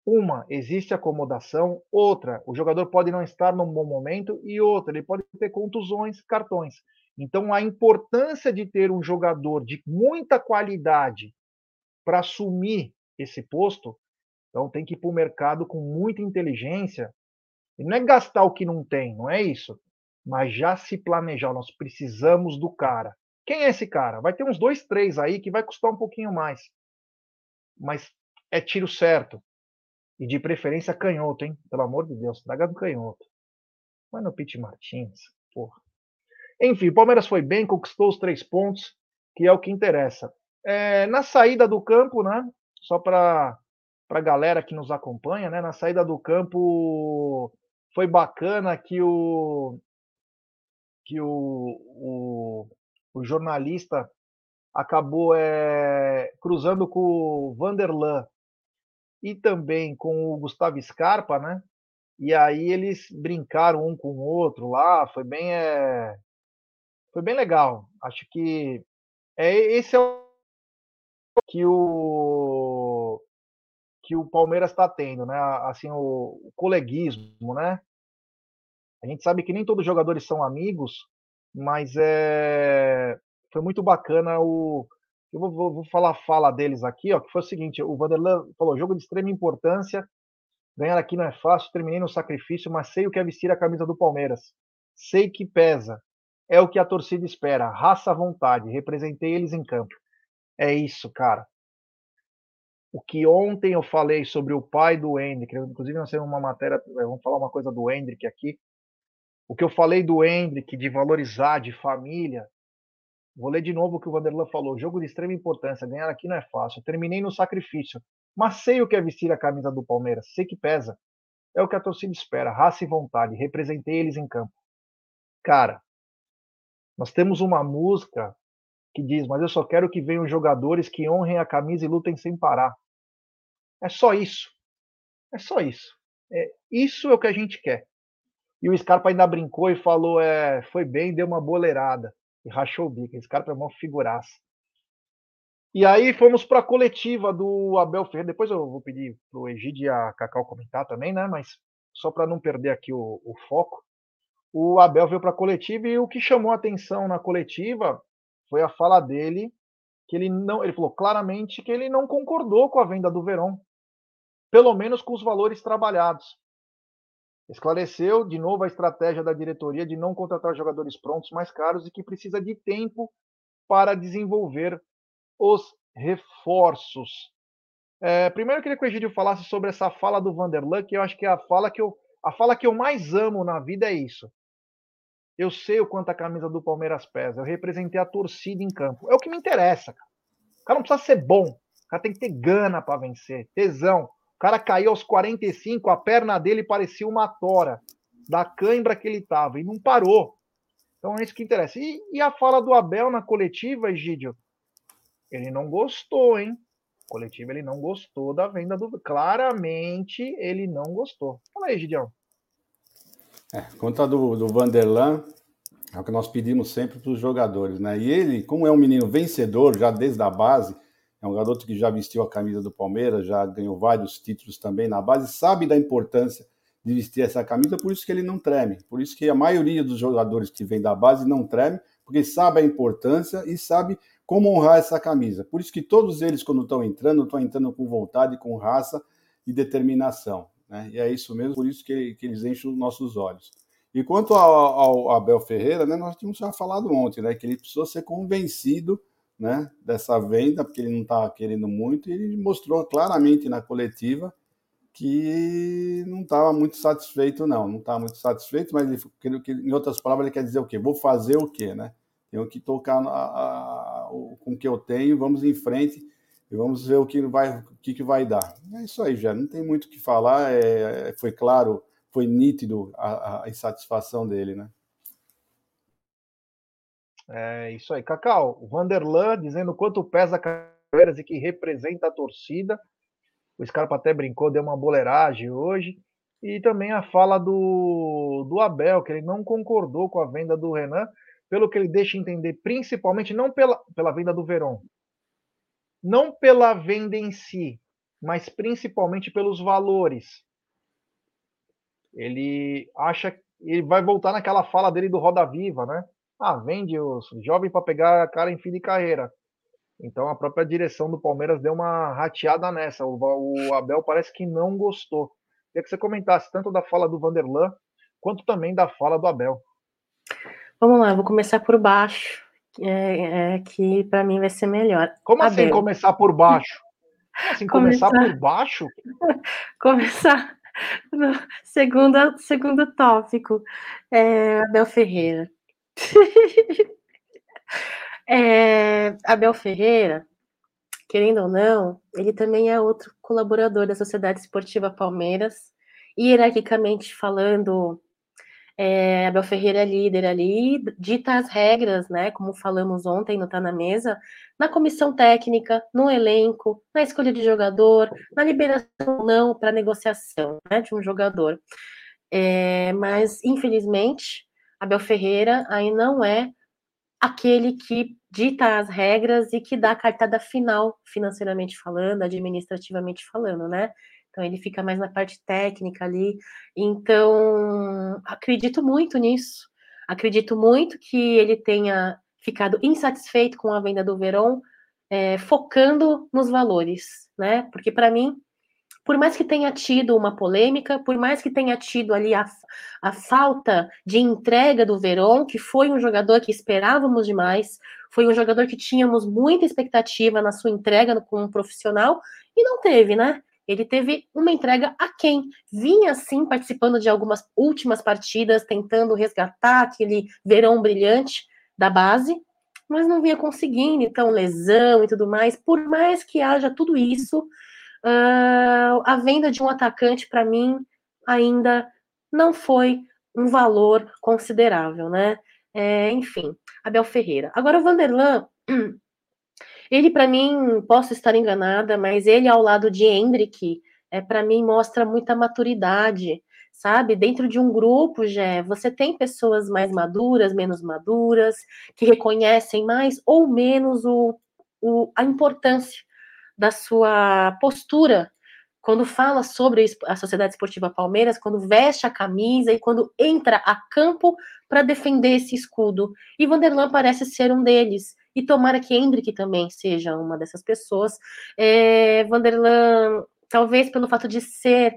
A: Uma, existe acomodação, outra, o jogador pode não estar num bom momento, e outra, ele pode ter contusões, cartões. Então, a importância de ter um jogador de muita qualidade para assumir esse posto, então tem que ir para o mercado com muita inteligência. E não é gastar o que não tem, não é isso. Mas já se planejar, nós precisamos do cara. Quem é esse cara? Vai ter uns dois, três aí que vai custar um pouquinho mais. Mas é tiro certo. E de preferência canhoto, hein? Pelo amor de Deus, traga do canhoto. Vai no Pete Martins, porra. Enfim, o Palmeiras foi bem, conquistou os três pontos, que é o que interessa. É, na saída do campo, né? Só para a galera que nos acompanha, né? Na saída do campo foi bacana que o que o, o, o jornalista acabou é, cruzando com o Vanderlan e também com o Gustavo Scarpa, né? E aí eles brincaram um com o outro lá, foi bem é, foi bem legal. Acho que é esse é o que o que o Palmeiras está tendo, né? Assim o, o coleguismo, né? A gente sabe que nem todos os jogadores são amigos, mas é foi muito bacana o eu vou, vou, vou, falar a fala deles aqui, ó, que foi o seguinte: o Vanderlan falou, jogo de extrema importância, ganhar aqui não é fácil, terminei no sacrifício, mas sei o que é vestir a camisa do Palmeiras. Sei que pesa, é o que a torcida espera. Raça à vontade. Representei eles em campo. É isso, cara. O que ontem eu falei sobre o pai do Hendrick, inclusive nós temos uma matéria, eh, vamos falar uma coisa do Hendrick aqui. O que eu falei do Hendrick, de valorizar, de família, vou ler de novo o que o Vanderlan falou. Jogo de extrema importância, ganhar aqui não é fácil. terminei no sacrifício, mas sei o que é vestir a camisa do Palmeiras, sei que pesa. É o que a torcida espera, raça e vontade. Representei eles em campo. Cara, nós temos uma música que diz: Mas eu só quero que venham jogadores que honrem a camisa e lutem sem parar. É só isso. É só isso. É, isso é o que a gente quer. E o Scarpa ainda brincou e falou: é, foi bem, deu uma boleirada. E rachou o bico. O Scarpa é uma figuraça. E aí fomos para a coletiva do Abel Ferreira. Depois eu vou pedir para o Egide e a Cacau comentar também, né? Mas só para não perder aqui o, o foco o Abel veio para a coletiva e o que chamou a atenção na coletiva foi a fala dele que ele não, ele falou claramente que ele não concordou com a venda do Verón, pelo menos com os valores trabalhados. Esclareceu de novo a estratégia da diretoria de não contratar jogadores prontos mais caros e que precisa de tempo para desenvolver os reforços. É, primeiro eu queria que o Egídio falasse sobre essa fala do Vanderlan, que eu acho que é a fala que eu, a fala que eu mais amo na vida é isso. Eu sei o quanto a camisa do Palmeiras pesa. Eu representei a torcida em campo. É o que me interessa. Cara. O cara não precisa ser bom. O cara tem que ter gana para vencer, tesão. O cara caiu aos 45, a perna dele parecia uma tora da cãibra que ele tava e não parou. Então é isso que interessa. E, e a fala do Abel na coletiva, Egídio? Ele não gostou, hein? Coletiva, ele não gostou da venda do. Claramente, ele não gostou. Fala aí, Gideão.
B: É, conta do, do Vanderlan, é o que nós pedimos sempre para os jogadores, né? E ele, como é um menino vencedor, já desde a base, é um garoto que já vestiu a camisa do Palmeiras, já ganhou vários títulos também na base, sabe da importância de vestir essa camisa, por isso que ele não treme. Por isso que a maioria dos jogadores que vem da base não treme, porque sabe a importância e sabe como honrar essa camisa. Por isso que todos eles, quando estão entrando, estão entrando com vontade, com raça e determinação. Né? E é isso mesmo, por isso que, que eles enchem os nossos olhos. E quanto ao, ao Abel Ferreira, né, nós tínhamos já falado ontem, né, que ele precisou ser convencido né, dessa venda, porque ele não estava querendo muito, e ele mostrou claramente na coletiva que não estava muito satisfeito, não. Não estava muito satisfeito, mas ele, em outras palavras, ele quer dizer o quê? Vou fazer o quê, né? Tenho que tocar a, a, com o que eu tenho, vamos em frente e vamos ver o que vai, o que, que vai dar. É isso aí, já não tem muito o que falar. É, foi claro, foi nítido a, a insatisfação dele, né?
A: É isso aí, Cacau. O Vanderlan dizendo quanto pesa Palmeiras e que representa a torcida. O Scarpa até brincou, deu uma boleiragem hoje. E também a fala do, do Abel, que ele não concordou com a venda do Renan, pelo que ele deixa entender, principalmente não pela, pela venda do Verón, não pela venda em si, mas principalmente pelos valores. Ele acha ele vai voltar naquela fala dele do Roda Viva, né? Ah, vende os jovens para pegar a cara em fim de carreira. Então a própria direção do Palmeiras deu uma rateada nessa. O, Abel parece que não gostou. Queria que você comentasse tanto da fala do Vanderlan quanto também da fala do Abel.
C: Vamos lá, vou começar por baixo, é, é que para mim vai ser melhor.
A: Como assim Abel. assim começar por baixo? Como assim começar, começar por baixo?
C: começar no segundo, segundo tópico, é, Abel Ferreira. é, Abel Ferreira, querendo ou não, ele também é outro colaborador da Sociedade Esportiva Palmeiras, hierarquicamente falando, é, Abel Ferreira é líder ali, dita as regras, né? Como falamos ontem no Tá na Mesa, na comissão técnica, no elenco, na escolha de jogador, na liberação não para negociação né, de um jogador. É, mas, infelizmente, Abel Ferreira aí não é aquele que dita as regras e que dá a cartada final, financeiramente falando, administrativamente falando, né? Então ele fica mais na parte técnica ali. Então, acredito muito nisso. Acredito muito que ele tenha ficado insatisfeito com a venda do Verón, é, focando nos valores, né? Porque para mim, por mais que tenha tido uma polêmica, por mais que tenha tido ali a, a falta de entrega do Verón, que foi um jogador que esperávamos demais, foi um jogador que tínhamos muita expectativa na sua entrega como um profissional e não teve, né? Ele teve uma entrega a quem vinha sim participando de algumas últimas partidas, tentando resgatar aquele verão brilhante da base, mas não vinha conseguindo, então lesão e tudo mais. Por mais que haja tudo isso, uh, a venda de um atacante para mim ainda não foi um valor considerável, né? É, enfim, Abel Ferreira. Agora o Vanderlan Ele, para mim, posso estar enganada, mas ele ao lado de Hendrick, é, para mim, mostra muita maturidade, sabe? Dentro de um grupo, já você tem pessoas mais maduras, menos maduras, que reconhecem mais ou menos o, o, a importância da sua postura quando fala sobre a Sociedade Esportiva Palmeiras, quando veste a camisa e quando entra a campo para defender esse escudo. E Vanderlan parece ser um deles e tomara que Hendrick também seja uma dessas pessoas. É, Vanderlan, talvez pelo fato de ser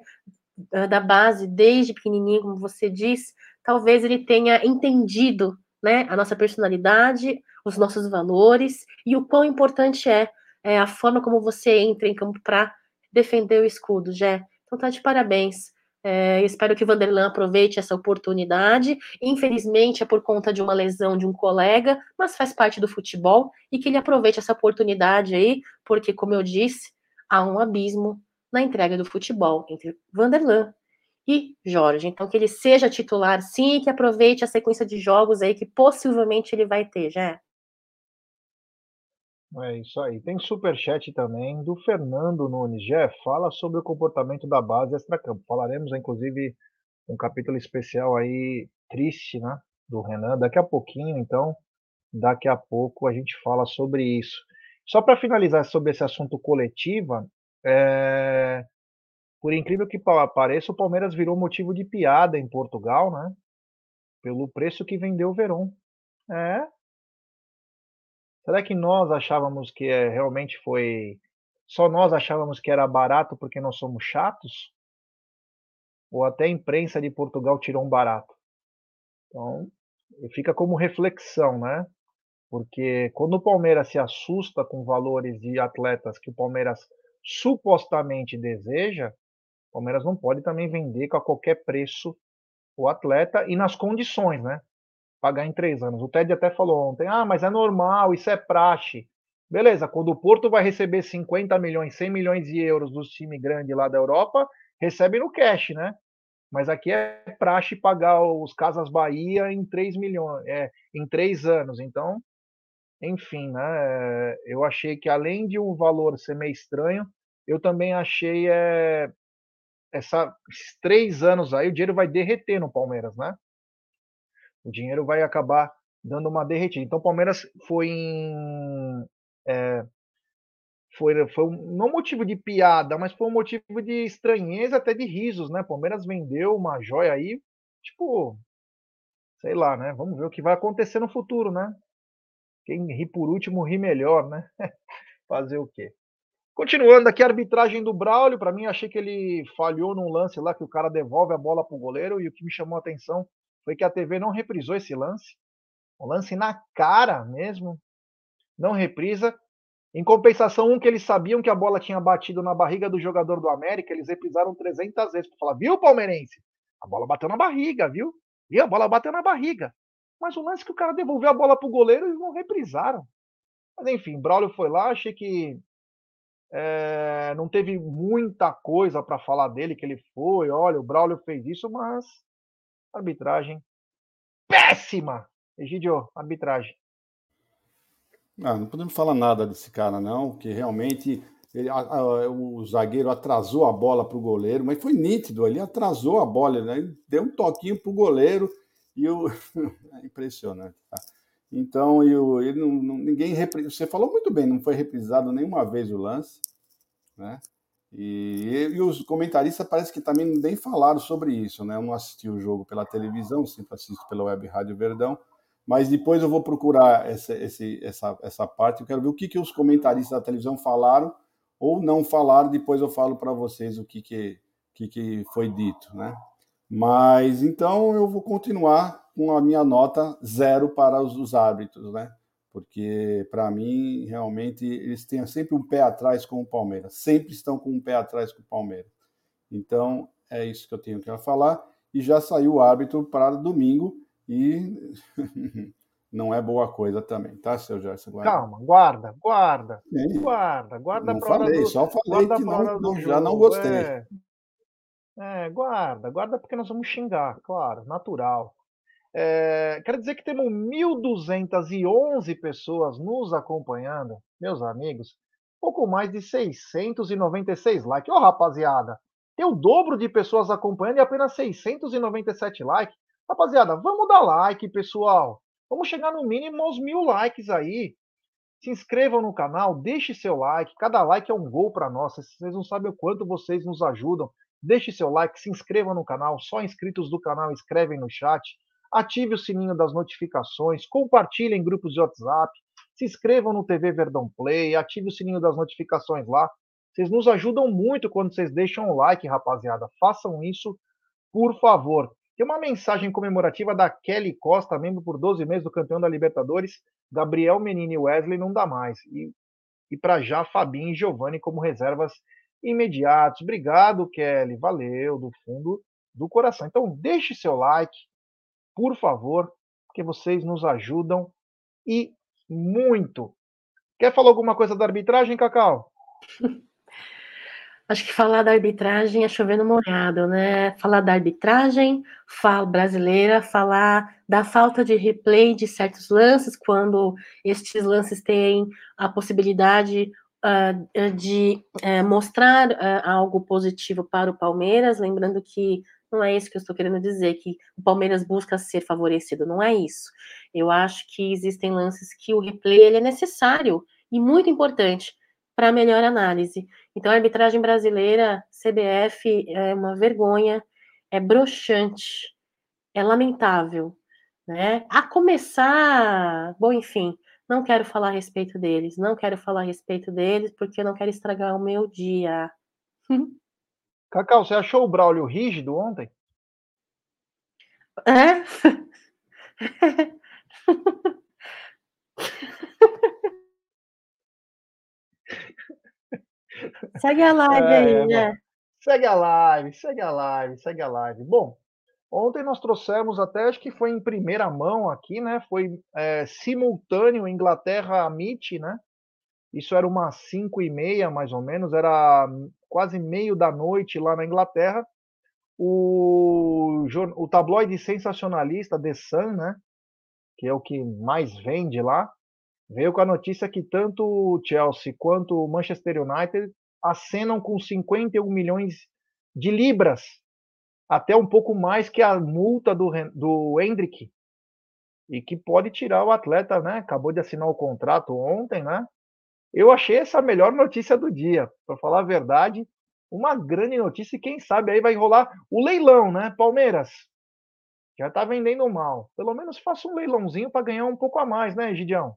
C: uh, da base desde pequenininho, como você diz, talvez ele tenha entendido né, a nossa personalidade, os nossos valores e o quão importante é, é a forma como você entra em campo para defender o escudo, Jé. Então tá de parabéns. É, espero que o Vanderlan aproveite essa oportunidade. Infelizmente é por conta de uma lesão de um colega, mas faz parte do futebol e que ele aproveite essa oportunidade aí, porque, como eu disse, há um abismo na entrega do futebol entre Vanderlan e Jorge. Então, que ele seja titular sim e que aproveite a sequência de jogos aí que possivelmente ele vai ter, já.
A: É isso aí. Tem superchat também do Fernando Nunes. Jeff, fala sobre o comportamento da base extra-campo. Falaremos, inclusive, um capítulo especial aí triste, né? Do Renan. Daqui a pouquinho, então, daqui a pouco a gente fala sobre isso. Só para finalizar sobre esse assunto coletiva, é... por incrível que pareça, o Palmeiras virou motivo de piada em Portugal, né? Pelo preço que vendeu o Verón. É, Será que nós achávamos que é, realmente foi. Só nós achávamos que era barato porque nós somos chatos? Ou até a imprensa de Portugal tirou um barato? Então, fica como reflexão, né? Porque quando o Palmeiras se assusta com valores de atletas que o Palmeiras supostamente deseja, o Palmeiras não pode também vender a qualquer preço o atleta e nas condições, né? Pagar em três anos. O Ted até falou ontem: ah, mas é normal, isso é praxe. Beleza, quando o Porto vai receber 50 milhões, 100 milhões de euros dos times grandes lá da Europa, recebe no cash, né? Mas aqui é praxe pagar os Casas Bahia em 3 milhões, é, em três anos. Então, enfim, né? Eu achei que além de um valor ser meio estranho, eu também achei é, essa, esses três anos aí, o dinheiro vai derreter no Palmeiras, né? O dinheiro vai acabar dando uma derretida. Então, o Palmeiras foi em. É, foi, foi um, não motivo de piada, mas foi um motivo de estranheza, até de risos, né? Palmeiras vendeu uma joia aí, tipo, sei lá, né? Vamos ver o que vai acontecer no futuro, né? Quem ri por último ri melhor, né? Fazer o quê? Continuando aqui a arbitragem do Braulio, para mim achei que ele falhou num lance lá que o cara devolve a bola pro goleiro e o que me chamou a atenção foi que a TV não reprisou esse lance. Um lance na cara mesmo. Não reprisa. Em compensação, um que eles sabiam que a bola tinha batido na barriga do jogador do América, eles reprisaram 300 vezes para falar, viu, palmeirense? A bola bateu na barriga, viu? Viu? A bola bateu na barriga. Mas o lance que o cara devolveu a bola pro goleiro, eles não reprisaram. Mas enfim, Braulio foi lá, achei que é, não teve muita coisa para falar dele, que ele foi, olha, o Braulio fez isso, mas arbitragem péssima. Egidio, arbitragem.
B: Não, não podemos falar nada desse cara, não, que realmente ele, a, a, o zagueiro atrasou a bola para o goleiro, mas foi nítido, ele atrasou a bola, né? deu um toquinho para o goleiro e o. é impressionante. Tá? Então, eu, ele não, não, ninguém você falou muito bem, não foi reprisado nenhuma vez o lance, né? E, e, os comentaristas parece que também nem falaram sobre isso, né? Eu não assisti o jogo pela televisão, sempre assisto pela web Rádio Verdão, mas depois eu vou procurar essa, esse, essa, essa parte, eu quero ver o que, que os comentaristas da televisão falaram ou não falaram, depois eu falo para vocês o que, que, que, que foi dito, né? Mas então eu vou continuar com a minha nota zero para os, os árbitros, né? Porque para mim realmente eles têm sempre um pé atrás com o Palmeiras, sempre estão com um pé atrás com o Palmeiras. Então é isso que eu tenho que falar e já saiu o árbitro para domingo e não é boa coisa também, tá, seu Gerson?
A: Guarda. Calma, guarda, guarda, Sim. guarda, guarda
B: não falei, do, só falei que não, não já não gostei. É.
A: É, guarda, guarda porque nós vamos xingar, claro, natural. É, quero dizer que temos 1.211 pessoas nos acompanhando, meus amigos, pouco mais de 696 likes. Ô, oh, rapaziada, tem o dobro de pessoas acompanhando e apenas 697 likes. Rapaziada, vamos dar like, pessoal. Vamos chegar no mínimo aos mil likes aí. Se inscrevam no canal, deixe seu like. Cada like é um gol para nós. Vocês não sabem o quanto vocês nos ajudam. Deixe seu like, se inscreva no canal. Só inscritos do canal escrevem no chat. Ative o sininho das notificações. Compartilhe em grupos de WhatsApp. Se inscrevam no TV Verdão Play. Ative o sininho das notificações lá. Vocês nos ajudam muito quando vocês deixam o like, rapaziada. Façam isso, por favor. Tem uma mensagem comemorativa da Kelly Costa, membro por 12 meses do campeão da Libertadores. Gabriel Menino e Wesley não dá mais. E, e para já, Fabinho e Giovanni como reservas imediatos. Obrigado, Kelly. Valeu, do fundo do coração. Então, deixe seu like, por favor, porque vocês nos ajudam e muito. Quer falar alguma coisa da arbitragem, Cacau?
C: Acho que falar da arbitragem é chovendo molhado, né? Falar da arbitragem fala brasileira, falar da falta de replay de certos lances, quando estes lances têm a possibilidade uh, de uh, mostrar uh, algo positivo para o Palmeiras, lembrando que não é isso que eu estou querendo dizer, que o Palmeiras busca ser favorecido, não é isso. Eu acho que existem lances que o replay ele é necessário e muito importante para melhor análise. Então, a arbitragem brasileira, CBF, é uma vergonha, é broxante, é lamentável. Né? A começar, bom, enfim, não quero falar a respeito deles, não quero falar a respeito deles, porque eu não quero estragar o meu dia.
A: Cacau, você achou o Braulio rígido ontem?
C: É? segue a live é, aí, né?
A: Segue a live, segue a live, segue a live. Bom, Ontem nós trouxemos até, acho que foi em primeira mão aqui, né? Foi é, simultâneo Inglaterra-MIT, né? Isso era umas 5 e meia, mais ou menos, era quase meio da noite lá na Inglaterra. O, o tabloide sensacionalista The Sun, né? Que é o que mais vende lá, veio com a notícia que tanto o Chelsea quanto o Manchester United acenam com 51 milhões de libras, até um pouco mais que a multa do, do Hendrick, e que pode tirar o atleta, né? Acabou de assinar o contrato ontem, né? Eu achei essa a melhor notícia do dia, para falar a verdade, uma grande notícia e quem sabe aí vai rolar o leilão, né? Palmeiras já está vendendo mal. Pelo menos faça um leilãozinho para ganhar um pouco a mais, né, Gidião?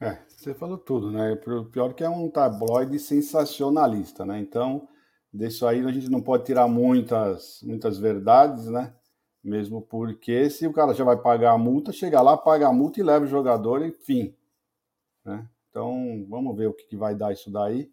B: É, você falou tudo, né? O pior que é um tabloide sensacionalista, né? Então, disso aí a gente não pode tirar muitas, muitas verdades, né? Mesmo porque se o cara já vai pagar a multa, chega lá, paga a multa e leva o jogador e fim. Né? Então, vamos ver o que, que vai dar isso daí.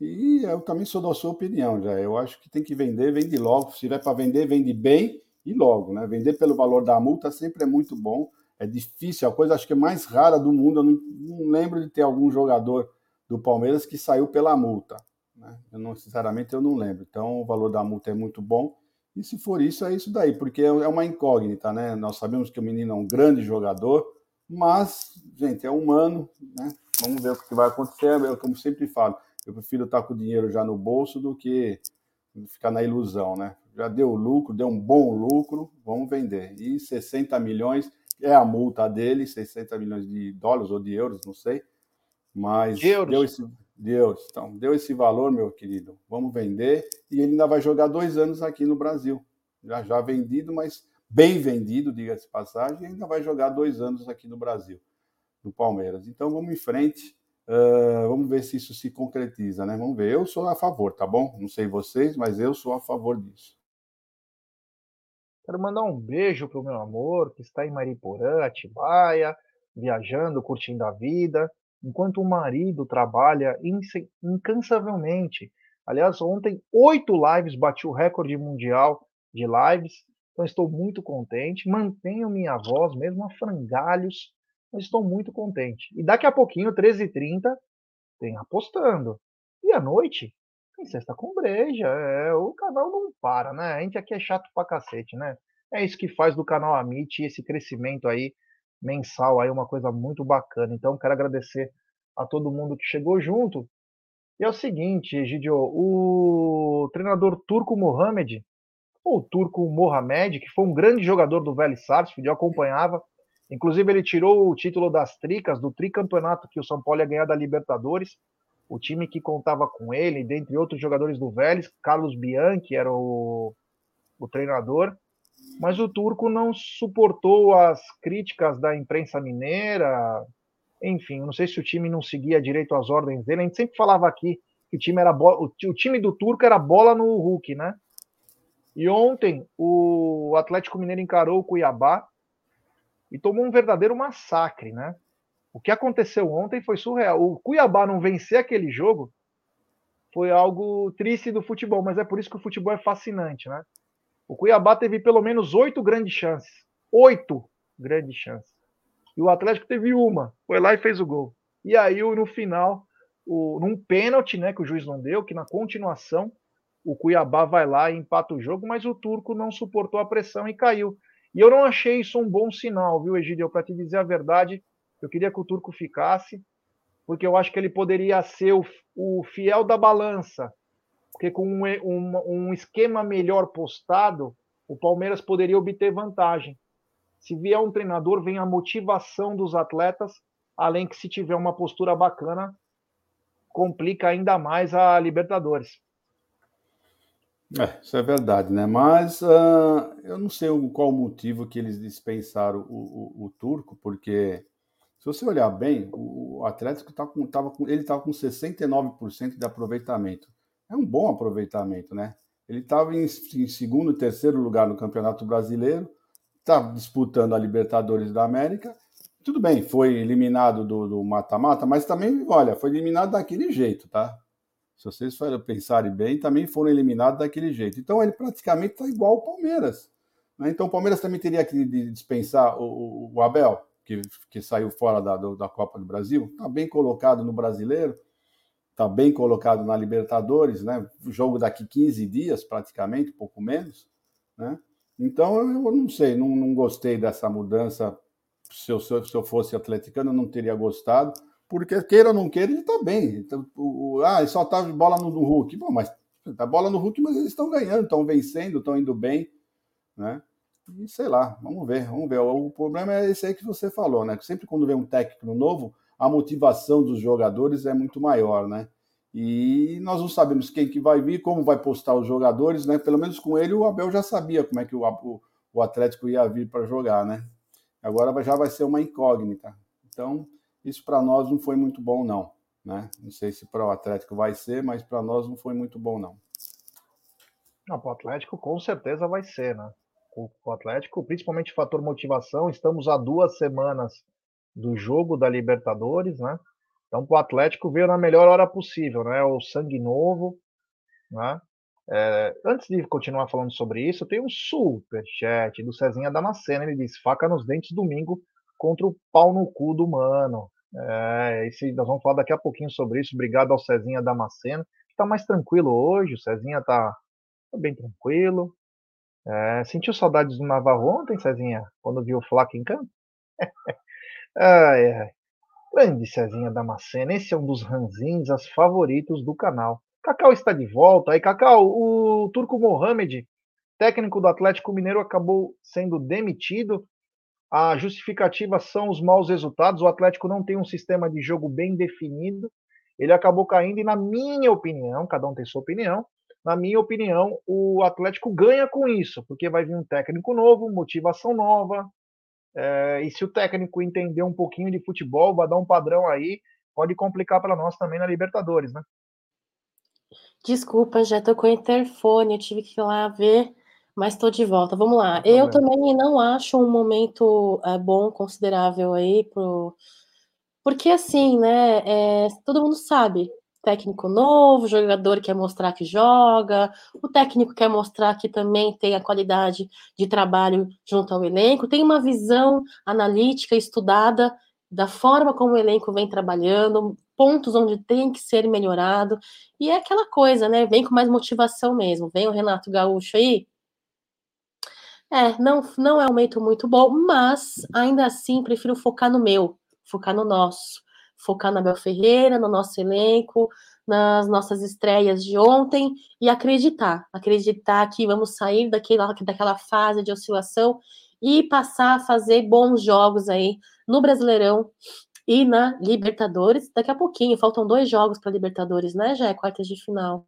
B: E eu também sou da sua opinião, já. Eu acho que tem que vender, vende logo. Se tiver para vender, vende bem e logo, né? Vender pelo valor da multa sempre é muito bom é difícil, é a coisa acho que é mais rara do mundo. Eu não, não lembro de ter algum jogador do Palmeiras que saiu pela multa. Né? Eu não, sinceramente, eu não lembro. Então, o valor da multa é muito bom. E se for isso, é isso daí, porque é, é uma incógnita, né? Nós sabemos que o menino é um grande jogador, mas, gente, é humano, né? Vamos ver o que vai acontecer. Eu, como sempre falo, eu prefiro estar com o dinheiro já no bolso do que ficar na ilusão, né? Já deu lucro, deu um bom lucro, vamos vender. E 60 milhões é a multa dele, 60 milhões de dólares ou de euros, não sei. Mas de euros. deu esse, de euros. Então, deu esse valor, meu querido. Vamos vender. E ele ainda vai jogar dois anos aqui no Brasil. Já, já vendido, mas bem vendido, diga-se passagem, e ainda vai jogar dois anos aqui no Brasil, no Palmeiras. Então vamos em frente. Uh, vamos ver se isso se concretiza, né? Vamos ver. Eu sou a favor, tá bom? Não sei vocês, mas eu sou a favor disso.
A: Quero mandar um beijo pro meu amor, que está em Mariporã, Atibaia, viajando, curtindo a vida, enquanto o marido trabalha incansavelmente. Aliás, ontem, oito lives, bati o recorde mundial de lives, então estou muito contente. Mantenho minha voz, mesmo a frangalhos, mas estou muito contente. E daqui a pouquinho, 13h30, tem apostando. E à noite, tem sexta com breja. É, o canal não para, né? A gente aqui é chato pra cacete, né? É isso que faz do canal Amit esse crescimento aí mensal aí, uma coisa muito bacana. Então, quero agradecer a todo mundo que chegou junto. E é o seguinte, Egidio, o treinador turco Mohamed, ou turco Mohamed, que foi um grande jogador do Vélez Sarsfield, eu acompanhava. Inclusive, ele tirou o título das tricas, do tricampeonato que o São Paulo ia ganhar da Libertadores o time que contava com ele, dentre outros jogadores do Vélez, Carlos Bianchi era o, o treinador, mas o turco não suportou as críticas da imprensa mineira. Enfim, não sei se o time não seguia direito as ordens dele. A gente sempre falava aqui que o time era o, o time do turco era bola no Hulk, né? E ontem o Atlético Mineiro encarou o Cuiabá e tomou um verdadeiro massacre, né? O que aconteceu ontem foi surreal. O Cuiabá não vencer aquele jogo foi algo triste do futebol, mas é por isso que o futebol é fascinante, né? O Cuiabá teve pelo menos oito grandes chances. Oito grandes chances. E o Atlético teve uma. Foi lá e fez o gol. E aí, no final, o, num pênalti, né, que o juiz não deu, que na continuação o Cuiabá vai lá e empata o jogo, mas o turco não suportou a pressão e caiu. E eu não achei isso um bom sinal, viu, Egidio? Para te dizer a verdade, eu queria que o Turco ficasse, porque eu acho que ele poderia ser o, o fiel da balança. Porque com um, um, um esquema melhor postado, o Palmeiras poderia obter vantagem. Se vier um treinador, vem a motivação dos atletas, além que se tiver uma postura bacana, complica ainda mais a Libertadores.
B: É, isso é verdade, né? Mas uh, eu não sei qual o motivo que eles dispensaram o, o, o turco, porque se você olhar bem, o Atlético tá com, tava com, ele estava com 69% de aproveitamento. É um bom aproveitamento, né? Ele estava em, em, segundo e terceiro lugar no Campeonato Brasileiro, está disputando a Libertadores da América. Tudo bem, foi eliminado do mata-mata, mas também, olha, foi eliminado daquele jeito, tá? Se vocês pensarem bem, também foram eliminados daquele jeito. Então ele praticamente está igual ao Palmeiras. Né? Então o Palmeiras também teria que dispensar o, o, o Abel que, que saiu fora da, da Copa do Brasil, está bem colocado no brasileiro, está bem colocado na Libertadores, né? Jogo daqui 15 dias, praticamente, pouco menos, né? Então, eu não sei, não, não gostei dessa mudança. Se eu, se eu fosse atleticano, eu não teria gostado, porque queira ou não queira, ele está bem. Então, o, ah, ele só tá bola no, no Hulk. Bom, mas a bola no Hulk, mas eles estão ganhando, estão vencendo, estão indo bem, né? E sei lá, vamos ver, vamos ver. O problema é esse aí que você falou, né? Sempre quando vem um técnico novo, a motivação dos jogadores é muito maior, né? E nós não sabemos quem que vai vir, como vai postar os jogadores, né? Pelo menos com ele o Abel já sabia como é que o, o, o Atlético ia vir para jogar, né? Agora já vai ser uma incógnita. Então, isso para nós não foi muito bom, não. Né? Não sei se para o Atlético vai ser, mas para nós não foi muito bom, não.
A: Não, para o Atlético com certeza vai ser, né? O, Atlético, principalmente fator motivação, estamos a duas semanas do jogo da Libertadores, né? Então, o Atlético veio na melhor hora possível, né? O sangue novo, né? É, antes de continuar falando sobre isso, tem um super chat do Cezinha Damasceno. Ele diz: faca nos dentes domingo contra o pau no cu do mano. É, esse, nós vamos falar daqui a pouquinho sobre isso. Obrigado ao Cezinha Damasceno. Está mais tranquilo hoje. O Cezinha está tá bem tranquilo. É, sentiu saudades do Navarro ontem, Cezinha, quando viu o Flaco em campo? ai, ai. Grande Cezinha Damasceno. Esse é um dos ranzinhas favoritos do canal. Cacau está de volta. Aí, Cacau, o Turco Mohamed, técnico do Atlético Mineiro, acabou sendo demitido. A justificativa são os maus resultados. O Atlético não tem um sistema de jogo bem definido. Ele acabou caindo, e na minha opinião, cada um tem sua opinião, na minha opinião, o Atlético ganha com isso, porque vai vir um técnico novo, motivação nova. É, e se o técnico entender um pouquinho de futebol, vai dar um padrão aí, pode complicar para nós também na Libertadores, né?
C: Desculpa, já tô com o interfone, eu tive que ir lá ver, mas estou de volta. Vamos lá. Eu também não acho um momento é, bom, considerável aí, pro... porque assim, né? É, todo mundo sabe, técnico novo, jogador quer mostrar que joga, o técnico quer mostrar que também tem a qualidade de trabalho junto ao elenco, tem uma visão analítica estudada da forma como o elenco vem trabalhando, pontos onde tem que ser melhorado. E é aquela coisa, né? Vem com mais motivação mesmo. Vem o Renato Gaúcho aí. É, não, não é um momento muito bom, mas ainda assim prefiro focar no meu, focar no nosso, focar na Bel Ferreira, no nosso elenco, nas nossas estreias de ontem e acreditar, acreditar que vamos sair daquela, daquela fase de oscilação e passar a fazer bons jogos aí no Brasileirão e na Libertadores, daqui a pouquinho, faltam dois jogos para Libertadores, né, já é quartas de final.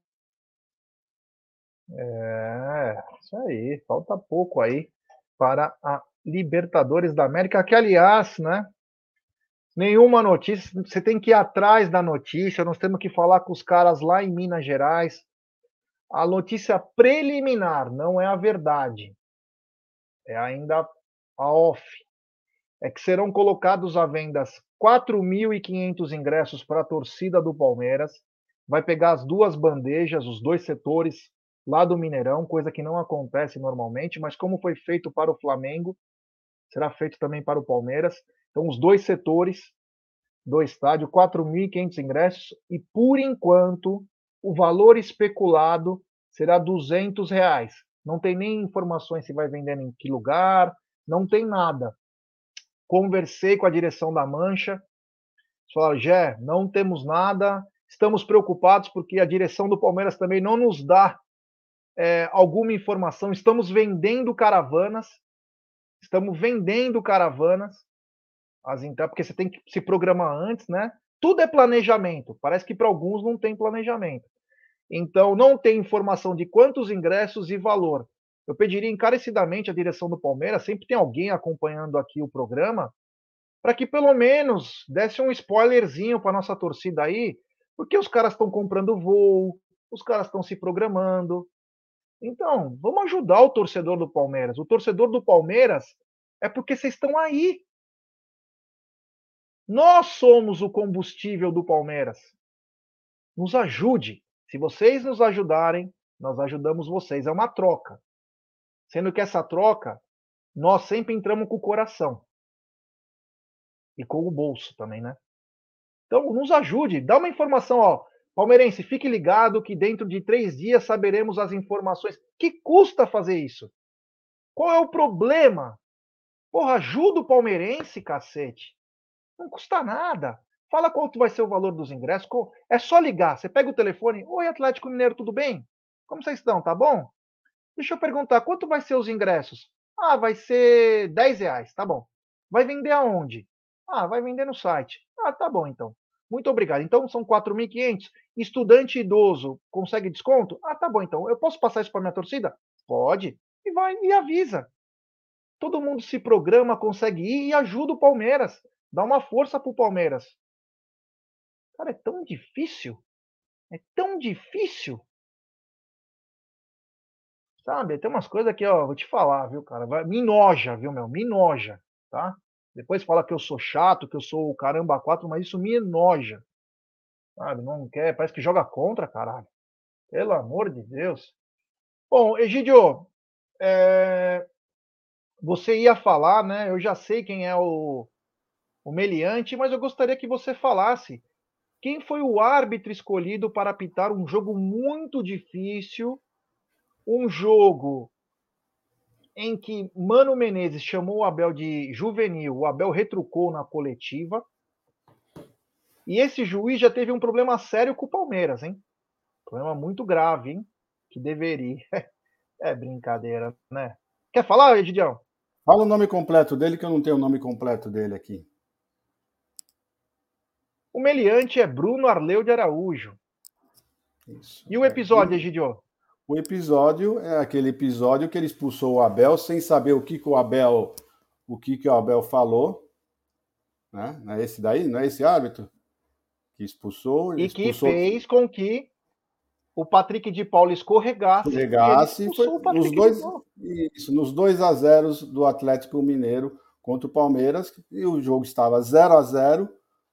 A: É, isso aí, falta pouco aí para a Libertadores da América, que aliás, né, nenhuma notícia, você tem que ir atrás da notícia, nós temos que falar com os caras lá em Minas Gerais. A notícia preliminar não é a verdade, é ainda a off. É que serão colocados à venda 4.500 ingressos para a torcida do Palmeiras. Vai pegar as duas bandejas, os dois setores lá do Mineirão, coisa que não acontece normalmente, mas como foi feito para o Flamengo, será feito também para o Palmeiras. Então, os dois setores do estádio, 4.500 ingressos, e por enquanto o valor especulado será 200 reais. Não tem nem informações se vai vender em que lugar, não tem nada conversei com a direção da Mancha, falaram, Gé, não temos nada, estamos preocupados porque a direção do Palmeiras também não nos dá é, alguma informação, estamos vendendo caravanas, estamos vendendo caravanas, as porque você tem que se programar antes, né? Tudo é planejamento, parece que para alguns não tem planejamento. Então, não tem informação de quantos ingressos e valor. Eu pediria encarecidamente à direção do Palmeiras, sempre tem alguém acompanhando aqui o programa, para que pelo menos desse um spoilerzinho para nossa torcida aí, porque os caras estão comprando voo, os caras estão se programando. Então, vamos ajudar o torcedor do Palmeiras. O torcedor do Palmeiras é porque vocês estão aí. Nós somos o combustível do Palmeiras. Nos ajude. Se vocês nos ajudarem, nós ajudamos vocês. É uma troca. Sendo que essa troca, nós sempre entramos com o coração. E com o bolso também, né? Então, nos ajude, dá uma informação, ó. Palmeirense, fique ligado que dentro de três dias saberemos as informações. Que custa fazer isso? Qual é o problema? Porra, ajuda o palmeirense, cacete. Não custa nada. Fala quanto vai ser o valor dos ingressos. É só ligar. Você pega o telefone. Oi, Atlético Mineiro, tudo bem? Como vocês estão? Tá bom? Deixa eu perguntar, quanto vai ser os ingressos? Ah, vai ser 10 reais, tá bom. Vai vender aonde? Ah, vai vender no site. Ah, tá bom então. Muito obrigado. Então são 4.500. Estudante idoso consegue desconto? Ah, tá bom então. Eu posso passar isso para minha torcida? Pode. E vai e avisa. Todo mundo se programa, consegue ir e ajuda o Palmeiras. Dá uma força pro Palmeiras. Cara, é tão difícil. É tão difícil. Sabe, tem umas coisas que, ó, vou te falar, viu, cara? Vai, me noja, viu, meu? Me noja, tá? Depois fala que eu sou chato, que eu sou o caramba quatro, mas isso me enoja. Sabe, não quer, parece que joga contra, caralho. Pelo amor de Deus. Bom, Egidio, é... você ia falar, né? Eu já sei quem é o, o meliante, mas eu gostaria que você falasse quem foi o árbitro escolhido para apitar um jogo muito difícil, um jogo em que Mano Menezes chamou o Abel de juvenil, o Abel retrucou na coletiva. E esse juiz já teve um problema sério com o Palmeiras, hein? Problema muito grave, hein? Que deveria. É brincadeira, né? Quer falar, Edidião?
B: Fala o nome completo dele, que eu não tenho o nome completo dele aqui.
A: O meliante é Bruno Arleu de Araújo. Isso. E o episódio, Egidio?
B: O episódio é aquele episódio que ele expulsou o Abel sem saber o que, que o Abel o que, que o Abel falou. Né? Não é esse daí? Não é esse árbitro? Que expulsou.
A: E
B: expulsou...
A: que fez com que o Patrick de Paulo escorregasse.
B: Escorregasse. Foi nos dois, isso, nos 2 a 0 do Atlético Mineiro contra o Palmeiras. E o jogo estava 0 a 0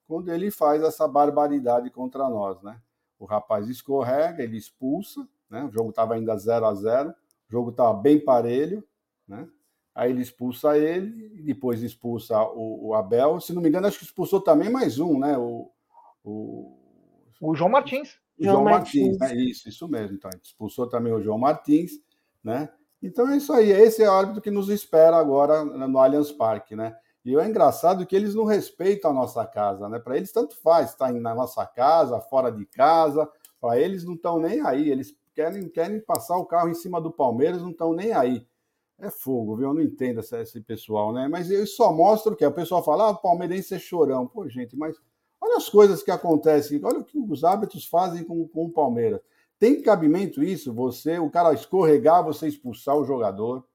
B: quando ele faz essa barbaridade contra nós, né? O rapaz escorrega, ele expulsa, né? O jogo estava ainda 0 a 0 o jogo estava bem parelho, né? Aí ele expulsa ele, e depois expulsa o, o, Abel. Se não me engano, acho que expulsou também mais um, né? O,
A: o, o João Martins.
B: O João, João Martins, Martins, né? Isso, isso mesmo. Então, expulsou também o João Martins, né? Então é isso aí. Esse é o árbitro que nos espera agora no Allianz Parque, né? E é engraçado que eles não respeitam a nossa casa, né? Para eles tanto faz estar tá na nossa casa, fora de casa, para eles não estão nem aí. Eles querem, querem passar o carro em cima do Palmeiras, não estão nem aí. É fogo, viu? Eu não entendo esse, esse pessoal, né? Mas eu só mostro que o pessoal fala, ah, o palmeirense é chorão. Pô, gente, mas olha as coisas que acontecem, olha o que os hábitos fazem com, com o Palmeiras. Tem cabimento isso? Você, o cara escorregar, você expulsar o jogador,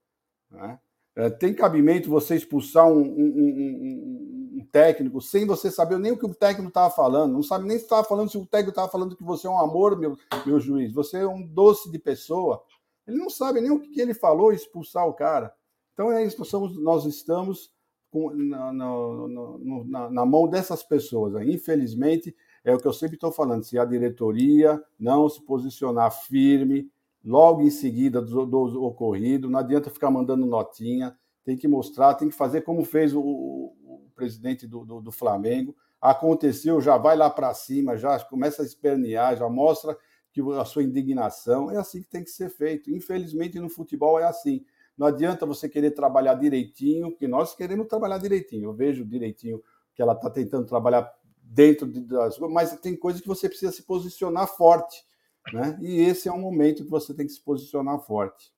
B: né? É, tem cabimento você expulsar um, um, um, um, técnico sem você saber nem o que o técnico estava falando, não sabe nem se estava falando, se o técnico estava falando que você é um amor, meu, meu juiz, você é um doce de pessoa. Ele não sabe nem o que ele falou expulsar o cara. Então é isso, nós, estamos com, na, na, na, mão dessas pessoas. Infelizmente, é o que eu sempre estou falando: se a diretoria não se posicionar firme, logo em seguida do, do, ocorrido. Não adianta ficar mandando notinha, tem que mostrar, tem que fazer como fez o presidente do, do, do, Flamengo. Aconteceu, já vai lá para cima, já começa a espernear, já mostra que a sua indignação. É assim que tem que ser feito. Infelizmente, no futebol é assim. Não adianta você querer trabalhar direitinho, que nós queremos trabalhar direitinho. Eu vejo direitinho que ela está tentando trabalhar dentro das mas tem coisas que você precisa se posicionar forte né? E esse é um momento que você tem que se posicionar forte.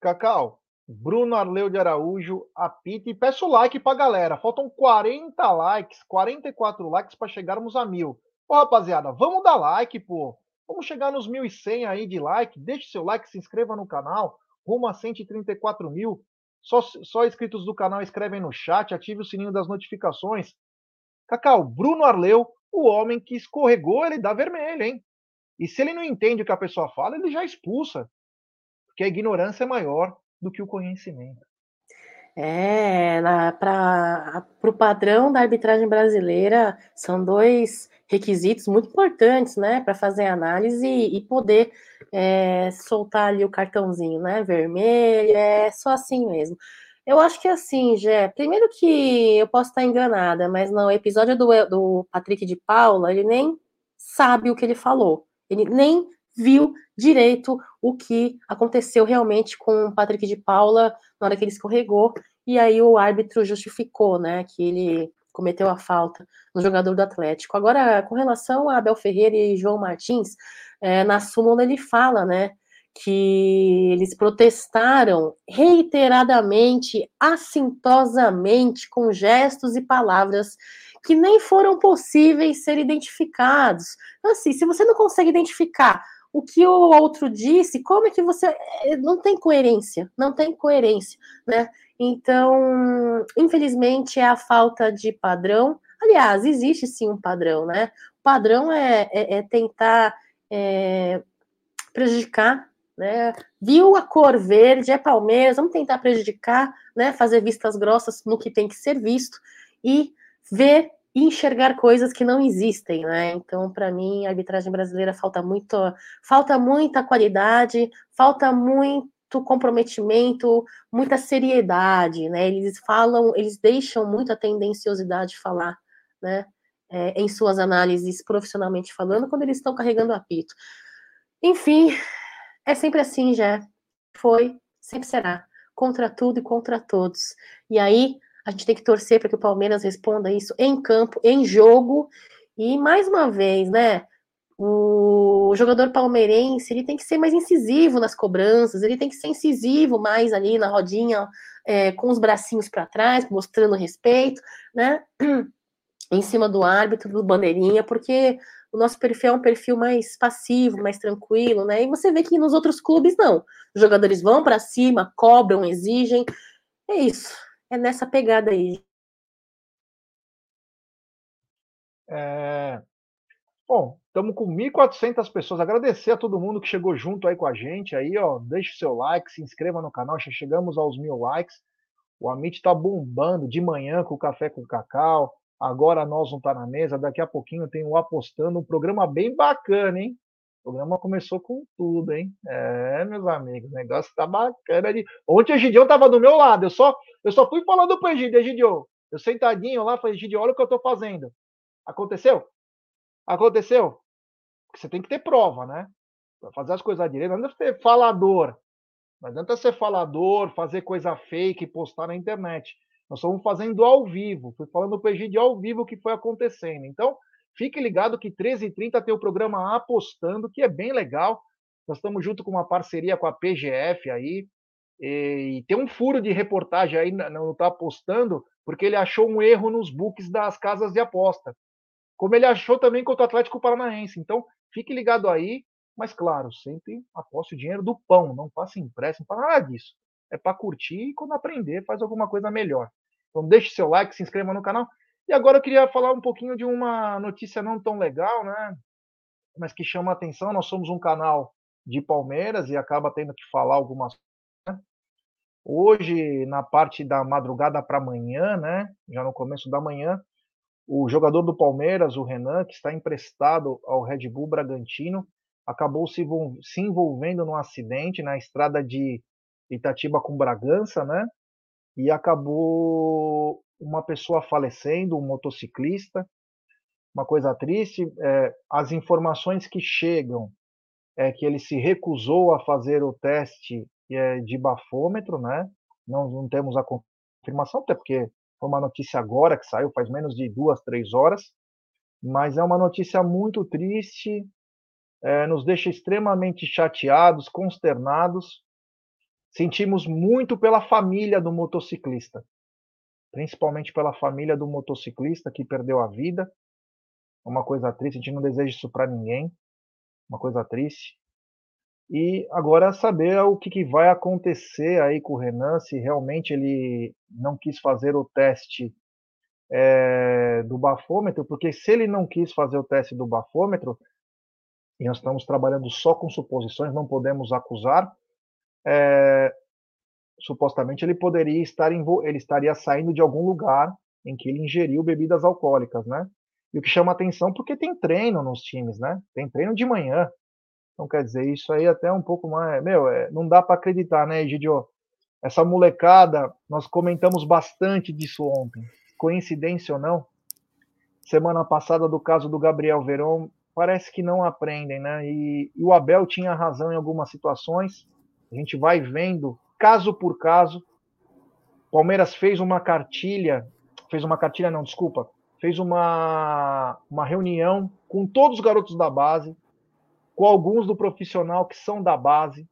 A: Cacau, Bruno Arleu de Araújo, apita e peço like pra galera. Faltam 40 likes, 44 likes para chegarmos a mil. Pô, rapaziada, vamos dar like, pô. Vamos chegar nos 1.100 aí de like. Deixe seu like, se inscreva no canal. Rumo a 134 mil. Só, só inscritos do canal escrevem no chat, ative o sininho das notificações. Cacau, Bruno Arleu, o homem que escorregou, ele dá vermelho, hein? E se ele não entende o que a pessoa fala, ele já expulsa. Porque a ignorância é maior do que o conhecimento.
C: É, para o padrão da arbitragem brasileira, são dois requisitos muito importantes, né, para fazer análise e, poder é, soltar ali o cartãozinho, né, vermelho, é só assim mesmo. Eu acho que assim, Jé, primeiro que eu posso estar enganada, mas no episódio do, do Patrick de Paula, ele nem sabe o que ele falou. Ele nem viu direito o que aconteceu realmente com o Patrick de Paula na hora que ele escorregou, e aí o árbitro justificou, né, que ele cometeu a falta no jogador do Atlético. Agora, com relação a Abel Ferreira e João Martins, é, na súmula ele fala, né, que eles protestaram reiteradamente, assintosamente, com gestos e palavras que nem foram possíveis ser identificados. Então, assim, se você não consegue identificar o que o outro disse, como é que você. Eh, não tem coerência, não tem coerência, né? Então, infelizmente, é a falta de padrão. Aliás, existe sim um padrão, né? O padrão é, é, é tentar é, prejudicar, né? Viu a cor verde, é Palmeiras, vamos tentar prejudicar, né? Fazer vistas grossas no que tem que ser visto e ver enxergar coisas que não existem, né? Então, para mim, a arbitragem brasileira falta muito, falta muita qualidade, falta muito comprometimento, muita seriedade, né? Eles falam, eles deixam muita tendenciosidade falar, né? É, em suas análises profissionalmente falando, quando eles estão carregando o apito. Enfim, é sempre assim, já foi, sempre será, contra tudo e contra todos. E aí a gente tem que torcer para que o Palmeiras responda isso em campo, em jogo. E mais uma vez, né? O jogador palmeirense ele tem que ser mais incisivo nas cobranças, ele tem que ser incisivo mais ali na rodinha, é, com os bracinhos para trás, mostrando respeito, né? Em cima do árbitro, do bandeirinha, porque o nosso perfil é um perfil mais passivo, mais tranquilo, né? E você vê que nos outros clubes não. Os jogadores vão para cima, cobram, exigem. É isso é nessa pegada aí.
A: É... Bom, estamos com 1.400 pessoas. Agradecer a todo mundo que chegou junto aí com a gente. Aí, ó, deixe o seu like, se inscreva no canal. Já chegamos aos mil likes. O Amit está bombando de manhã com o café com cacau. Agora nós não tá na mesa. Daqui a pouquinho tem o apostando um programa bem bacana, hein? O programa começou com tudo, hein? É, meus amigos, o negócio tá bacana. De... Ontem o Gideon tava do meu lado, eu só, eu só fui falando pro Egidio, Egidio, eu sentadinho lá, falei, Egidio, olha o que eu tô fazendo. Aconteceu? Aconteceu? Porque você tem que ter prova, né? Pra fazer as coisas direito, não adianta ser falador. Não adianta ser falador, fazer coisa fake postar na internet. Nós estamos fazendo ao vivo. Fui falando pro Egidio ao vivo o que foi acontecendo. Então, Fique ligado que 13h30 tem o programa Apostando, que é bem legal. Nós estamos junto com uma parceria com a PGF aí. E tem um furo de reportagem aí, não está apostando, porque ele achou um erro nos books das casas de aposta. Como ele achou também contra o Atlético Paranaense. Então, fique ligado aí. Mas, claro, sempre aposte o dinheiro do pão. Não faça empréstimo, para nada disso. É para curtir e quando aprender, faz alguma coisa melhor. Então, deixe seu like, se inscreva no canal. E agora eu queria falar um pouquinho de uma notícia não tão legal, né? Mas que chama a atenção. Nós somos um canal de Palmeiras e acaba tendo que falar algumas né? Hoje, na parte da madrugada para amanhã, né? Já no começo da manhã, o jogador do Palmeiras, o Renan, que está emprestado ao Red Bull Bragantino, acabou se, envolvendo num acidente na estrada de Itatiba com Bragança, né? E acabou uma pessoa falecendo, um motociclista, uma coisa triste. É, as informações que chegam é que ele se recusou a fazer o teste é, de bafômetro, né? Não, não temos a confirmação, até porque foi uma notícia agora que saiu, faz menos de duas, três horas. Mas é uma notícia muito triste, é, nos deixa extremamente chateados, consternados. Sentimos muito pela família do motociclista principalmente pela família do motociclista que perdeu a vida. Uma coisa triste, a gente não deseja isso para ninguém. Uma coisa triste. E agora saber o que, que, vai acontecer aí com o Renan, se realmente ele não quis fazer o teste é, do bafômetro, porque se ele não quis fazer o teste do bafômetro, e nós estamos trabalhando só com suposições, não podemos acusar, é, supostamente ele poderia estar ele estaria saindo de algum lugar em que ele ingeriu bebidas alcoólicas, né? E o que chama atenção porque tem treino nos times, né? Tem treino de manhã. Então quer dizer, isso aí até um pouco mais, meu, é, não dá para acreditar, né, Egidio? Essa molecada, nós comentamos bastante disso ontem. Coincidência ou não? Semana passada do caso do Gabriel Verón, parece que não aprendem, né? E, e o Abel tinha razão em algumas situações. A gente vai vendo caso por caso. Palmeiras fez uma cartilha, fez uma cartilha, não, desculpa, fez uma, uma reunião com todos os garotos da base, com alguns do profissional que são da base.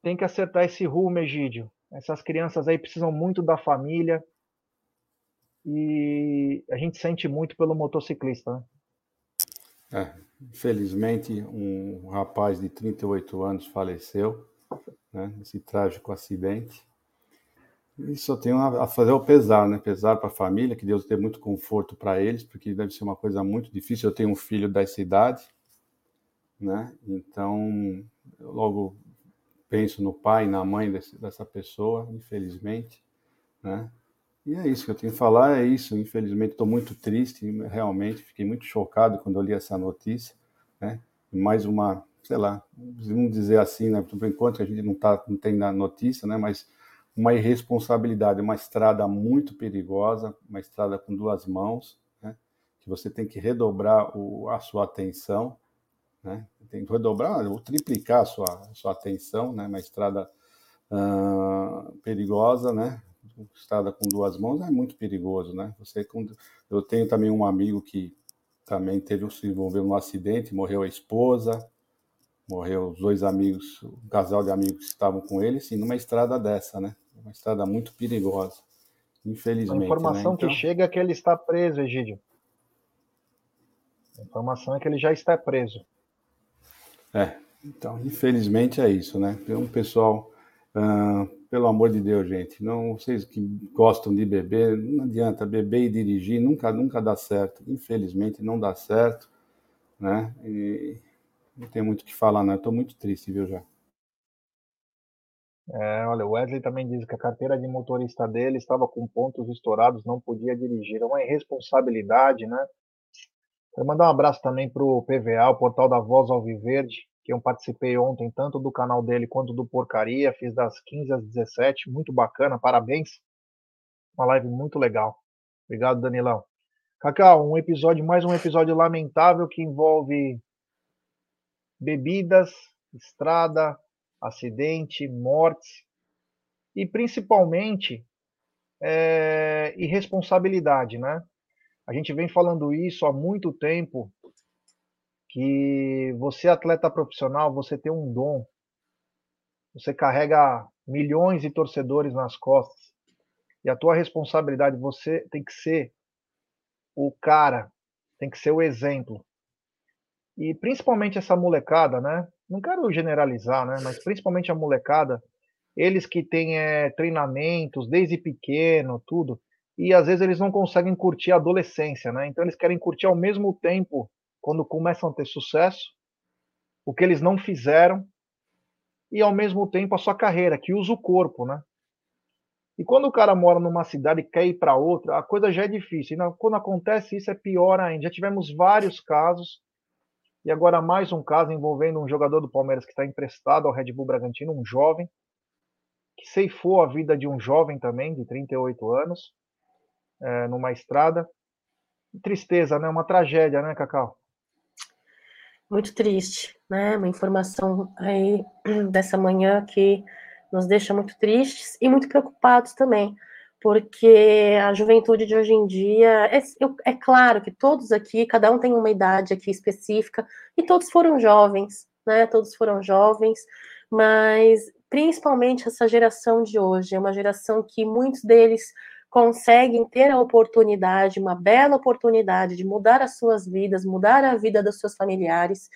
A: Tem que acertar esse rumo, Egídio. Essas crianças aí precisam muito da família. E a gente sente muito pelo motociclista, né?
B: É, infelizmente, um rapaz de 38 anos faleceu, né, nesse trágico acidente. E só tenho a fazer o pesar, né? Pesar para a família, que Deus dê muito conforto para eles, porque deve ser uma coisa muito difícil. Eu tenho um filho dessa idade, né? Então, eu logo penso no pai, na mãe desse, dessa pessoa, infelizmente, né? E é isso que eu tenho que falar, é isso. Infelizmente, estou muito triste, realmente, fiquei muito chocado quando eu li essa notícia, né? Mais uma, sei lá, vamos dizer assim, né? Por enquanto a gente não, tá, não tem na notícia, né? Mas uma irresponsabilidade, uma estrada muito perigosa, uma estrada com duas mãos, né? que você tem que redobrar o, a sua atenção, né? tem que redobrar ou triplicar a sua, a sua atenção, né? uma estrada uh, perigosa, né? estrada com duas mãos é muito perigoso, né? Você, eu tenho também um amigo que também teve se envolveu num acidente, morreu a esposa, morreu os dois amigos, um casal de amigos que estavam com ele, sim, numa estrada dessa, né? Uma estrada muito perigosa, infelizmente. A
A: né? informação né? então... que chega é que ele está preso, Egídio. A informação é que ele já está preso.
B: É, então, infelizmente é isso, né? Tem um pessoal, uh, pelo amor de Deus, gente, não vocês que gostam de beber, não adianta beber e dirigir, nunca, nunca dá certo. Infelizmente não dá certo, né? E não tem muito o que falar, não. Estou muito triste, viu, já.
A: É, olha, o Wesley também diz que a carteira de motorista dele estava com pontos estourados, não podia dirigir. É uma irresponsabilidade, né? Quero mandar um abraço também para o PVA, o Portal da Voz Alviverde, que eu participei ontem, tanto do canal dele quanto do Porcaria. Fiz das 15 às 17, muito bacana, parabéns. Uma live muito legal. Obrigado, Danilão. Cacau, um episódio, mais um episódio lamentável que envolve bebidas, estrada, acidente, mortes e principalmente é, irresponsabilidade, né? A gente vem falando isso há muito tempo que você atleta profissional, você tem um dom, você carrega milhões de torcedores nas costas e a tua responsabilidade, você tem que ser o cara, tem que ser o exemplo. E principalmente essa molecada, né? Não quero generalizar, né? Mas principalmente a molecada, eles que têm é, treinamentos desde pequeno, tudo, e às vezes eles não conseguem curtir a adolescência, né? Então eles querem curtir ao mesmo tempo, quando começam a ter sucesso, o que eles não fizeram, e ao mesmo tempo a sua carreira, que usa o corpo, né? E quando o cara mora numa cidade e quer ir para outra, a coisa já é difícil. E quando acontece isso, é pior ainda. Já tivemos vários casos e agora mais um caso envolvendo um jogador do Palmeiras que está emprestado ao Red Bull Bragantino, um jovem, que ceifou a vida de um jovem também, de 38 anos, é, numa estrada. Tristeza, né? Uma tragédia, né, Cacau?
C: Muito triste, né? Uma informação aí dessa manhã que nos deixa muito tristes e muito preocupados também porque a juventude de hoje em dia é, é, claro que todos aqui, cada um tem uma idade aqui específica, e todos foram jovens, né? Todos foram jovens, mas principalmente essa geração de hoje é uma geração que muitos deles conseguem ter a oportunidade, uma bela oportunidade de mudar as suas vidas, mudar a vida dos seus familiares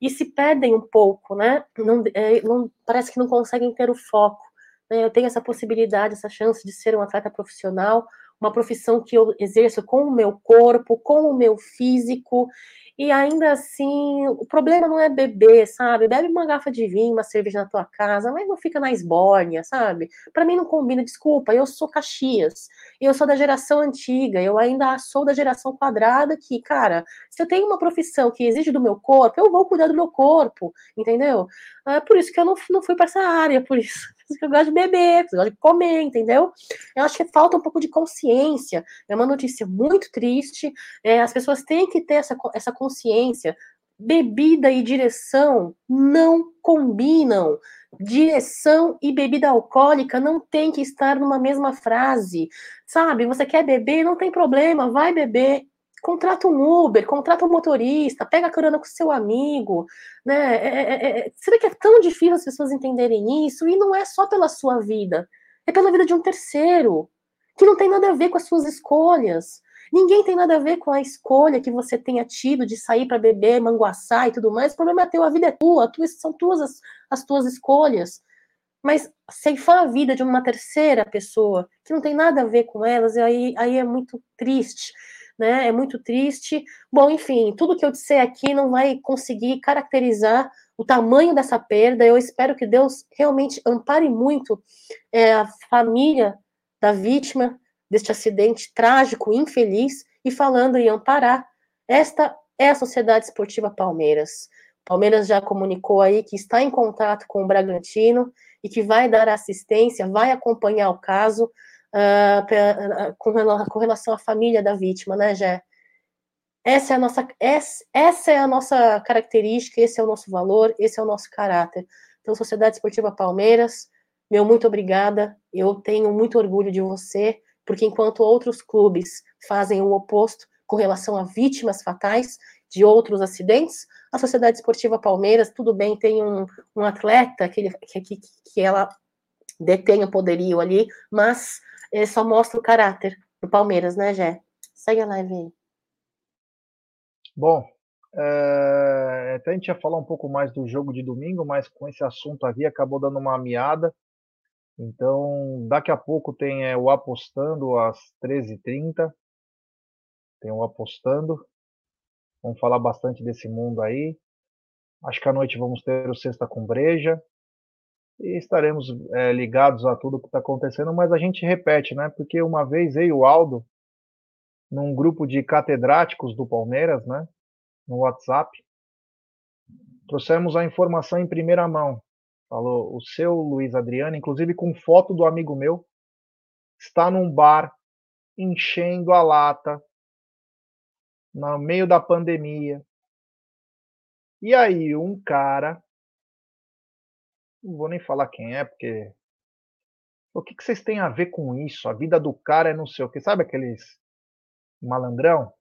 C: e se perdem um pouco, né? Não, é, não, parece que não conseguem ter o foco eu tenho essa possibilidade, essa chance de ser um atleta profissional, uma profissão que eu exerço com o meu corpo, com o meu físico, e ainda assim, o problema não é beber, sabe? Bebe uma garrafa de vinho, uma cerveja na tua casa, mas não fica na esbórnia, sabe? Para mim não combina, desculpa, eu sou Caxias, eu sou da geração antiga, eu ainda sou da geração quadrada que, cara, se eu tenho uma profissão que exige do meu corpo, eu vou cuidar do meu corpo, entendeu? É por isso que eu não, não fui para essa área, por isso eu gosto de beber, eu gosto de comer, entendeu? Eu acho que falta um pouco de consciência. É uma notícia muito triste. É, as pessoas têm que ter essa, essa consciência. Bebida e direção não combinam. Direção e bebida alcoólica não tem que estar numa mesma frase. Sabe? Você quer beber, não tem problema, vai beber contrata um Uber, contrata um motorista, pega a carona com seu amigo, né? É, é, é, é, será que é tão difícil as pessoas entenderem isso? E não é só pela sua vida, é pela vida de um terceiro, que não tem nada a ver com as suas escolhas. Ninguém tem nada a ver com a escolha que você tenha tido de sair para beber, manguaçar e tudo mais. O problema é teu, a vida é tua, são tuas as, as tuas escolhas. Mas ceifar a vida de uma terceira pessoa, que não tem nada a ver com elas, aí, aí é muito triste né? É muito triste. Bom, enfim, tudo que eu disser aqui não vai conseguir caracterizar o tamanho dessa perda. Eu espero que Deus realmente ampare muito é, a família da vítima deste acidente trágico, infeliz, e falando em amparar, esta é a Sociedade Esportiva Palmeiras. Palmeiras já comunicou aí que está em contato com o Bragantino e que vai dar assistência, vai acompanhar o caso uh, com, relação à família da vítima, né, Jé? Essa é, a nossa, essa, é a nossa característica, esse é o nosso valor, esse é o nosso caráter. Então, Sociedade Esportiva Palmeiras, meu muito obrigada. Eu tenho muito orgulho de você, porque enquanto outros clubes fazem o oposto com relação a vítimas fatais de outros acidentes, a Sociedade Esportiva Palmeiras, tudo bem, tem um, um atleta que, ele, que, que ela detém o poderio ali, mas ele só mostra o caráter do Palmeiras, né, Jé? Segue a live aí.
A: Bom, é, até a gente ia falar um pouco mais do jogo de domingo, mas com esse assunto aqui acabou dando uma miada. Então, daqui a pouco tem é, o Apostando às 13h30. Tem o Apostando. Vamos falar bastante desse mundo aí. Acho que à noite vamos ter o Sexta com Breja e estaremos é, ligados a tudo que está acontecendo, mas a gente repete, né? Porque uma vez eu e o Aldo, num grupo de catedráticos do Palmeiras, né? No WhatsApp, trouxemos a informação em primeira mão. Falou, o seu Luiz Adriano, inclusive com foto do amigo meu, está num bar enchendo a lata no meio da pandemia. E aí um cara não vou nem falar quem é, porque. O que, que vocês têm a ver com isso? A vida do cara é não sei o que. Sabe aqueles malandrão?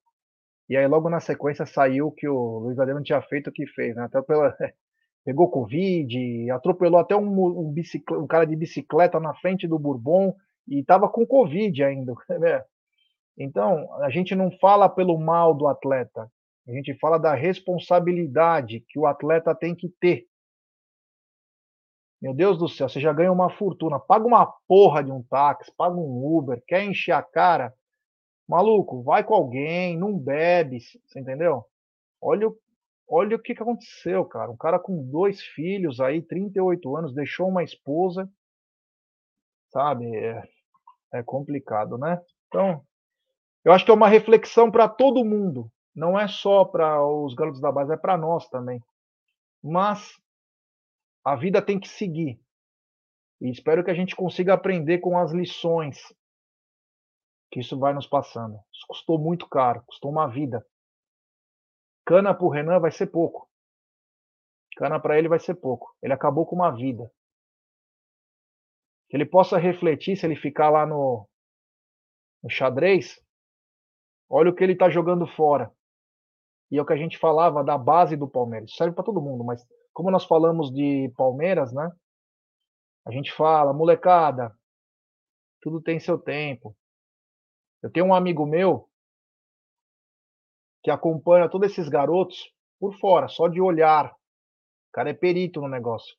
A: E aí logo na sequência saiu que o Luiz Adriano tinha feito o que fez, né? Até pegou Covid, atropelou até um, um, um, cara de bicicleta na frente do Bourbon e estava com Covid ainda. Né? Então, a gente não fala pelo mal do atleta, a gente fala da responsabilidade que o atleta tem que ter. Meu Deus do céu, você já ganha uma fortuna. Paga uma porra de um táxi, paga um Uber, quer encher a cara. Maluco, vai com alguém, não bebe, você entendeu? Olha, olha o que, que aconteceu, cara. Um cara com dois filhos aí, 38 anos, deixou uma esposa. Sabe? É, é complicado, né? Então, eu acho que é uma reflexão para todo mundo. Não é só para os garotos da base, é para nós também. Mas a vida tem que seguir. E espero que a gente consiga aprender com as lições que isso vai nos passando. Isso custou muito caro, custou uma vida. Cana para o Renan vai ser pouco. Cana para ele vai ser pouco. Ele acabou com uma vida. Que ele possa refletir se ele ficar lá no, no xadrez. Olha o que ele está jogando fora. E é o que a gente falava da base do Palmeiras. Isso serve para todo mundo, mas como nós falamos de Palmeiras, né? A gente fala, molecada, tudo tem seu tempo. Eu tenho um amigo meu que acompanha todos esses garotos por fora, só de olhar. O cara é perito no negócio.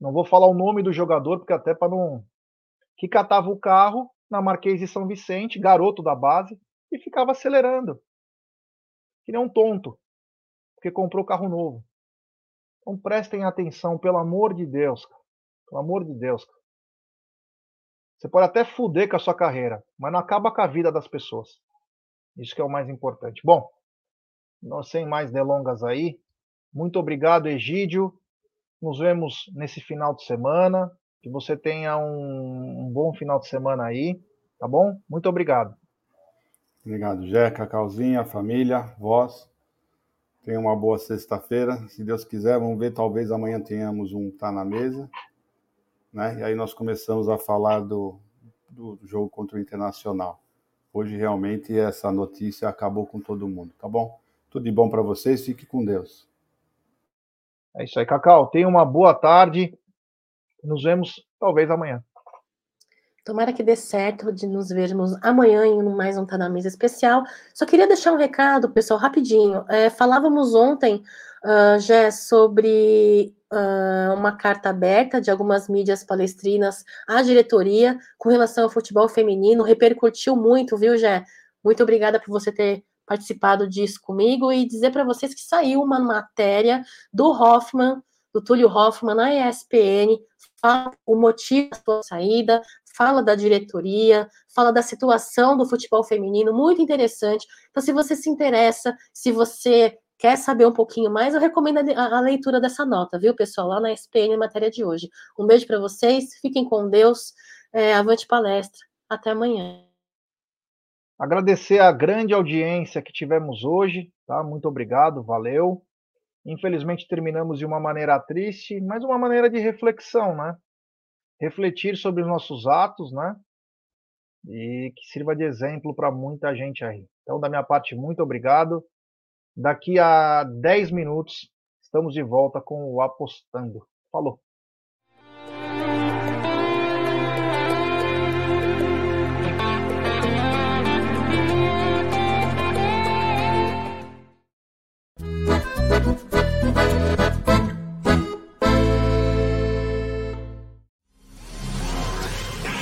A: Não vou falar o nome do jogador, porque até para não. Que catava o carro na Marquês de São Vicente, garoto da base, e ficava acelerando. Que nem um tonto, porque comprou carro novo. Então prestem atenção, pelo amor de Deus. Pelo amor de Deus. Você pode até fuder com a sua carreira, mas não acaba com a vida das pessoas. Isso que é o mais importante. Bom, sem mais delongas aí. Muito obrigado, Egídio. Nos vemos nesse final de semana. Que você tenha um, um bom final de semana aí, tá bom? Muito obrigado.
B: Obrigado, Jeca, Cacauzinha, família, vós. Tenha uma boa sexta-feira. Se Deus quiser, vamos ver, talvez amanhã tenhamos um Tá na Mesa. Né? E aí nós começamos a falar do, do jogo contra o Internacional. Hoje realmente essa notícia acabou com todo mundo, tá bom? Tudo de bom para vocês, fique com Deus.
A: É isso aí, Cacau. Tenha uma boa tarde. Nos vemos talvez amanhã.
C: Tomara que dê certo de nos vermos amanhã em mais um Tá na Mesa especial. Só queria deixar um recado, pessoal, rapidinho. É, falávamos ontem, uh, Jé, sobre uh, uma carta aberta de algumas mídias palestrinas à diretoria com relação ao futebol feminino. Repercutiu muito, viu, Jé? Muito obrigada por você ter participado disso comigo e dizer para vocês que saiu uma matéria do Hoffman, do Túlio Hoffman, na ESPN, fala o motivo da sua saída, fala da diretoria, fala da situação do futebol feminino, muito interessante. Então, se você se interessa, se você quer saber um pouquinho mais, eu recomendo a, a leitura dessa nota, viu, pessoal, lá na SPN, matéria de hoje. Um beijo para vocês, fiquem com Deus, é, avante palestra, até amanhã.
A: Agradecer a grande audiência que tivemos hoje, tá? Muito obrigado, valeu. Infelizmente terminamos de uma maneira triste, mas uma maneira de reflexão, né? Refletir sobre os nossos atos, né? E que sirva de exemplo para muita gente aí. Então, da minha parte, muito obrigado. Daqui a 10 minutos, estamos de volta com o Apostando. Falou!